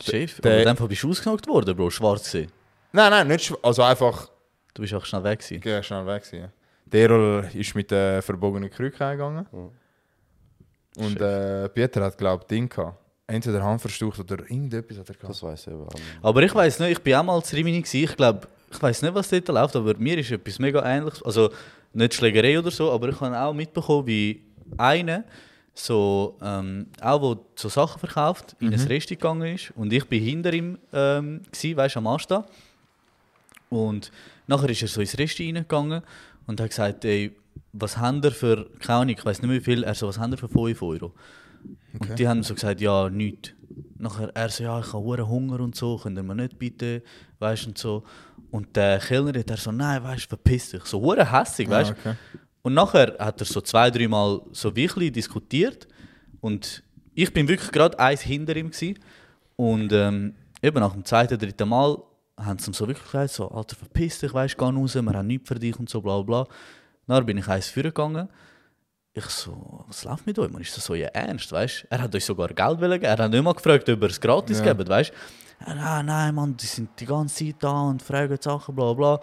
Chef, aber in dem Fall bist du ausgenockt worden, Bro, schwarz. Nein, nein, nicht schw- Also einfach Du bist auch schnell weg gewesen. ja, schnell weg gewesen. ja. Der Erol ist mit der verbogenen Krücke eingegangen. Und äh, Peter hat, glaube ich, Ding gehabt. Entweder Handverstucht oder irgendetwas hat er gehabt. Das weiß ich auch nicht. Aber ich weiß nicht, ich bin auch mal zu Rimini gewesen. Ich glaube, ich weiß nicht, was dort läuft, aber mir ist etwas mega ähnliches. Also nicht Schlägerei oder so, aber ich habe auch mitbekommen, wie einer so, ähm, auch wo so Sachen verkauft, in ein Rest gegangen ist. Und ich bin hinter ihm, ähm, gsi, weißt, am Asta. Und nachher ist er so ins Rest reingegangen und hat gesagt, ey, was haben ihr für, keine Ahnung, ich weiß nicht mehr wie viel, er so, was haben ihr für 5 Euro? Und die haben so gesagt, ja, nichts. Nachher er so, ja, ich habe Hunger und so, könnt ihr mir nicht bitte, weißt du, und so. Und der Kellner hat er so, nein, weißt du, verpiss dich. So hure hässig, weißt du. Ah, okay. Und nachher hat er so zwei, drei Mal so wirklich diskutiert. Und ich bin wirklich gerade eins hinter ihm gewesen. Und ähm, eben nach dem zweiten, dritten Mal haben sie ihm so wirklich gesagt, so, Alter, verpiss dich, weißt, geh raus, wir haben nichts für dich und so, bla bla. Dann bin ich eins vorgegangen. Ich so, was läuft mit euch? Man ist das so ja ernst, weißt Er hat euch sogar Geld geben. Er hat nicht mal gefragt, ob ihr es gratis Ja. geben, weißt du? Nein, nein, Mann, die sind die ganze Zeit da und fragen Sachen, bla bla.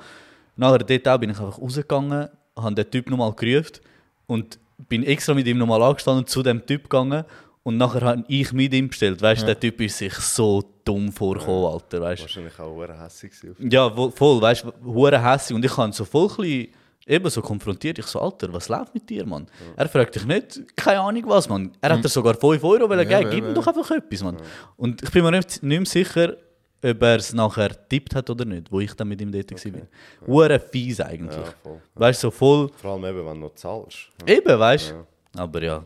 Nachher dort auch bin ich einfach rausgegangen, habe den Typ nochmal gerufen und bin extra mit ihm nochmal angestanden zu dem Typ gegangen und nachher habe ich mit ihm bestellt. Weißt du, der Typ ist sich so dumm vorgekommen, Alter, weißt? Wahrscheinlich auch hässlich gewesen. Ja, voll, weißt du, hure hässlich. Und ich habe so voll ein bisschen eben so konfrontiert. Ich so, Alter, was läuft mit dir, Mann? Er fragt dich nicht, keine Ahnung was, Mann. Er hat dir sogar 5 Euro wollen Ja, geben, gib ja, ihm ja. doch einfach etwas, Mann. Und ich bin mir nicht, nicht mehr sicher, ob er es nachher tippt hat oder nicht, wo ich dann mit ihm dort war. Hure fies eigentlich. Ja, voll. Weißt du, so voll, Vor allem eben, wenn du noch zahlst. eben, weißt du? Aber ja,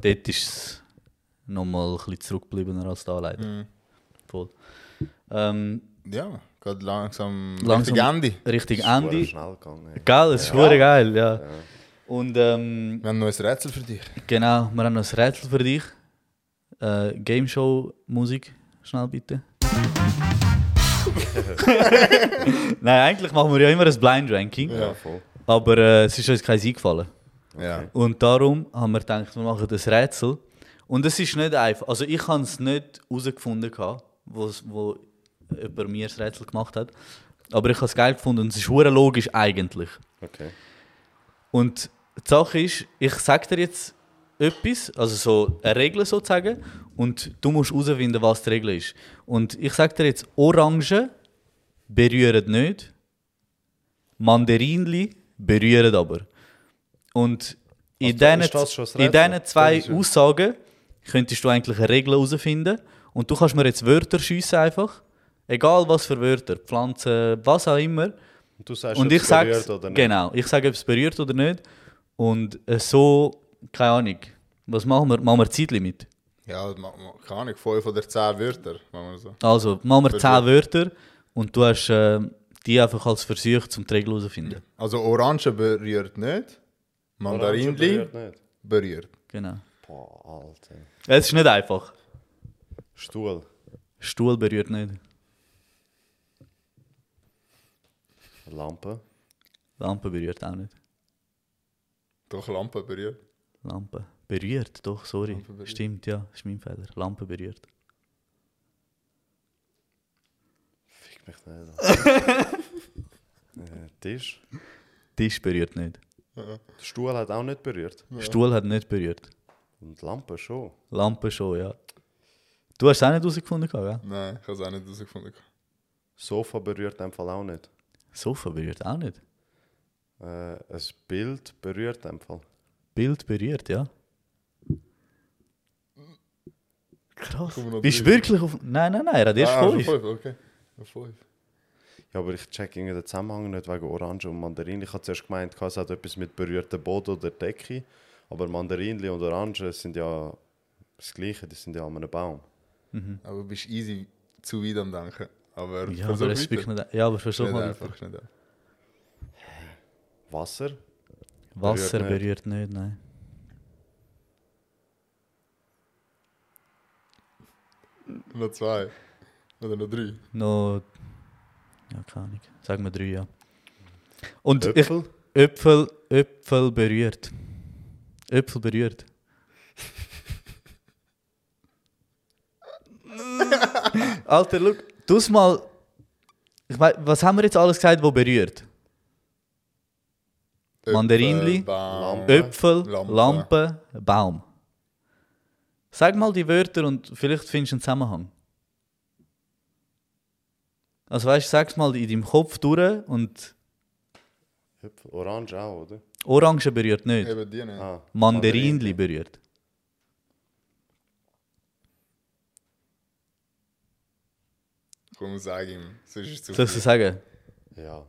dort ist es nochmal ein bisschen zurückgebliebener als da leider. Mhm. Voll. Ähm, Ja, geht langsam, Langsam. Richtung Ende. Richtig ist schnell gegangen. ey. Geil, es ist hure geil, ja. Und ähm, Wir haben noch ein Rätsel für dich. genau, wir haben noch ein Rätsel für dich. Äh, Game Show Musik, schnell bitte. Nein, eigentlich machen wir ja immer ein Blind Ranking, Ja, voll. aber äh, es ist uns kein eingefallen. Ja. Und darum haben wir gedacht, wir machen das Rätsel. Und es ist nicht einfach, also ich habe es nicht herausgefunden, wo jemand mir das Rätsel gemacht hat. Aber ich habe es geil gefunden und es ist hure logisch eigentlich. Okay. Und die Sache ist, ich sage dir jetzt etwas, also so eine Regel sozusagen, und du musst herausfinden, was die Regel ist. Und ich sage dir jetzt, Orangen berühren nicht, Mandarinli berühren aber. Und in Also, diesen in diesen zwei Aussagen könntest du eigentlich eine Regel herausfinden. Und du kannst mir jetzt Wörter schiessen einfach. Egal was für Wörter, Pflanzen, was auch immer. Und du sagst, Und ob ich es sage berührt oder nicht. genau, ich sage, ob es berührt oder nicht. Und äh, so, keine Ahnung, was machen wir? Machen wir Zeitlimit. Ja, keine Ahnung, 5 oder 10 Wörter, machen wir so. Also machen wir Berührt. 10 Wörter und du hast äh, die einfach als Versuch zum die Regel herauszufinden. Also Orange berührt nicht, Orange Mandarinli berührt nicht. berührt. Genau. Boah, Alter. Es ist nicht einfach. Stuhl. Stuhl berührt nicht. Lampe. Lampe berührt auch nicht. Doch Lampe berührt. Lampe. Berührt, doch, sorry. Lampe berührt. Stimmt, ja, ist mein Fehler. Lampe berührt. Fick mich nicht. äh, Tisch. Tisch berührt nicht. Der Stuhl hat auch nicht berührt. Stuhl hat nicht berührt. Und Lampe schon. Lampe schon, ja. Du hast es auch nicht herausgefunden, gell? Nein, ich habe es auch nicht herausgefunden. Sofa berührt in dem Fall auch nicht. Sofa berührt auch nicht. Äh, ein Bild berührt in dem Fall. Bild berührt, ja. Krass. Bist du wirklich auf. Nein, nein, nein, er hat erst ah, fünf. fünf, okay. Fünf. Ja, aber ich check irgendwie den Zusammenhang nicht wegen Orange und Mandarin. Ich habe zuerst gemeint, es hat etwas mit berührtem Boden oder Decke. Aber Mandarinli und Orange sind ja das Gleiche, die sind ja an einem Baum. Aber du bist easy zu weit am Denken. Aber Ja, versuch aber es wirklich nicht. Ja, aber versuch Nicht mal. einfach, nicht. Wasser? Wasser Berührt nicht. berührt nicht, nein. Noch zwei. Oder noch drei. Noch. Ja, keine Ahnung. Sagen wir drei, ja. Und Äpfel? Ich, Äpfel, Äpfel berührt. Äpfel berührt. Alter, look, du mal. Ich mein, was haben wir jetzt alles gesagt, wo berührt? Mandarinli, Äpfel, Lampe. Äpfel, Lampe. Lampe, Baum. Sag mal die Wörter und vielleicht findest du einen Zusammenhang. Also weißt du, sag's mal in deinem Kopf durch und Äpfel. Orange auch, oder? Orange berührt nicht. Eben die nicht. Ah, Mandarinli berührt. Komm, sag ihm. Sonst ist es zu Soll ich sagen? Ja, Mann.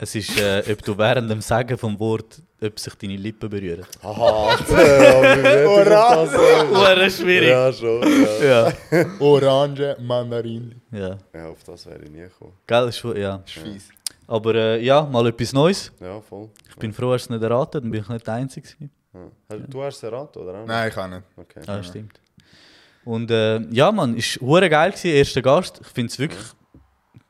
Es ist, äh, ob du während dem Sagen vom Wort, ob sich deine Lippen berühren. Haha, Orange! Hure schwierig. Ja, schon. Ja. Ja. Orange Mandarin. ja. ja, auf das wäre ich nie gekommen. Gell, ist, schon- ja. Das ist fies. Aber äh, ja, mal etwas Neues. Ja, voll. Ich bin froh, hast du es nicht erraten, dann bin ich nicht der Einzige. Ja. Du hast es erraten, oder? Nein, ich kann nicht. Okay. Ja, stimmt. Und äh, ja, man, ist hure geil gewesen, erster Gast. Ich finde es wirklich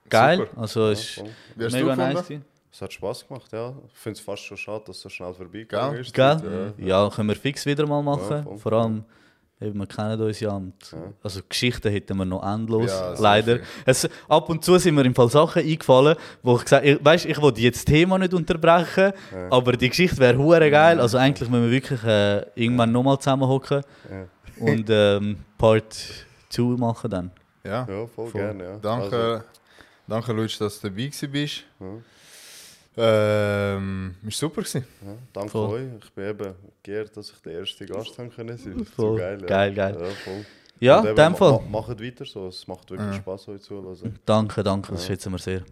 geil. Super. Also Ja, es ist hast du mega nice. gewesen. Es hat Spass gemacht, ja. Ich finde es fast schon schade, dass es so schnell vorbeigegangen Gell? ist. Gell? Ja. Ja, können wir fix wieder mal machen. Ja. Vor allem, eben, wir kennen uns ja. Also Geschichten hätten wir noch endlos, Ja, leider. Es, ab und zu sind mir im Fall Sachen eingefallen, wo ich gesagt habe, weißt, ich wollte jetzt das Thema nicht unterbrechen, aber die Geschichte wäre hure geil. Also eigentlich müssen wir wirklich äh, irgendwann nochmal zusammenhocken Ja. Und ähm, Part 2 machen dann. Ja, Ja, voll, voll. gerne. Ja. Danke, Also, danke Luigi, dass du dabei bist. Ja. Ähm, ist super gewesen. ja, danke Voll. euch. Ich bin eben geehrt, dass ich der erste Gast sein können. sein. So geil, ja. Geil, geil. Ja, voll. Ja, in dem Fall. ma- Macht weiter so, es macht wirklich Ja. Spaß, euch zuzuhören. Danke, danke, das schätzen wir sehr.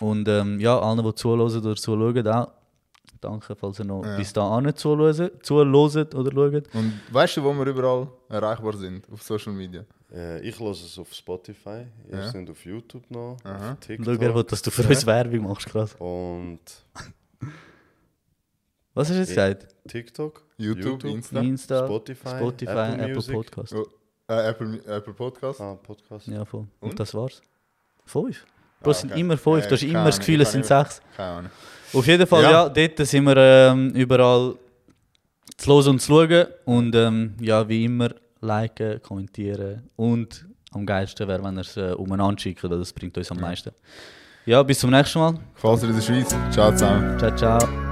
Und ähm, ja, allen, die zuhören oder zuschauen, auch danke, falls ihr noch Ja. bis da nicht zuhören, zuhören oder schaut. Und weißt du, wo wir überall erreichbar sind? Auf Social Media. Äh, ich höre es auf Spotify, ihr Ja. sind auf YouTube noch, Aha. auf Schau, TikTok. will, dass du für uns Werbung machst, krass. Und Was hast du jetzt Ja. gesagt? TikTok, YouTube, Insta. Insta, Spotify, Spotify, Apple Apple. Podcast. Oh, äh, Apple, Apple Podcast. Ah, Podcast. Ja, voll. Und, Und? das war's. Fünf. Bro, es sind okay. immer fünf. Ja, Du hast immer das Gefühl, es sind sechs. Keine Ahnung. Auf jeden Fall, ja, Ja. dort sind wir ähm, überall zu hören und zu schauen. Und ähm, ja, wie immer, liken, kommentieren. Und am geilsten wäre, wenn ihr es äh, umeinander schickt, das bringt uns am meisten. Ja, bis zum nächsten Mal. Falls ihr in der Schweiz. Ciao zusammen. Ciao, ciao.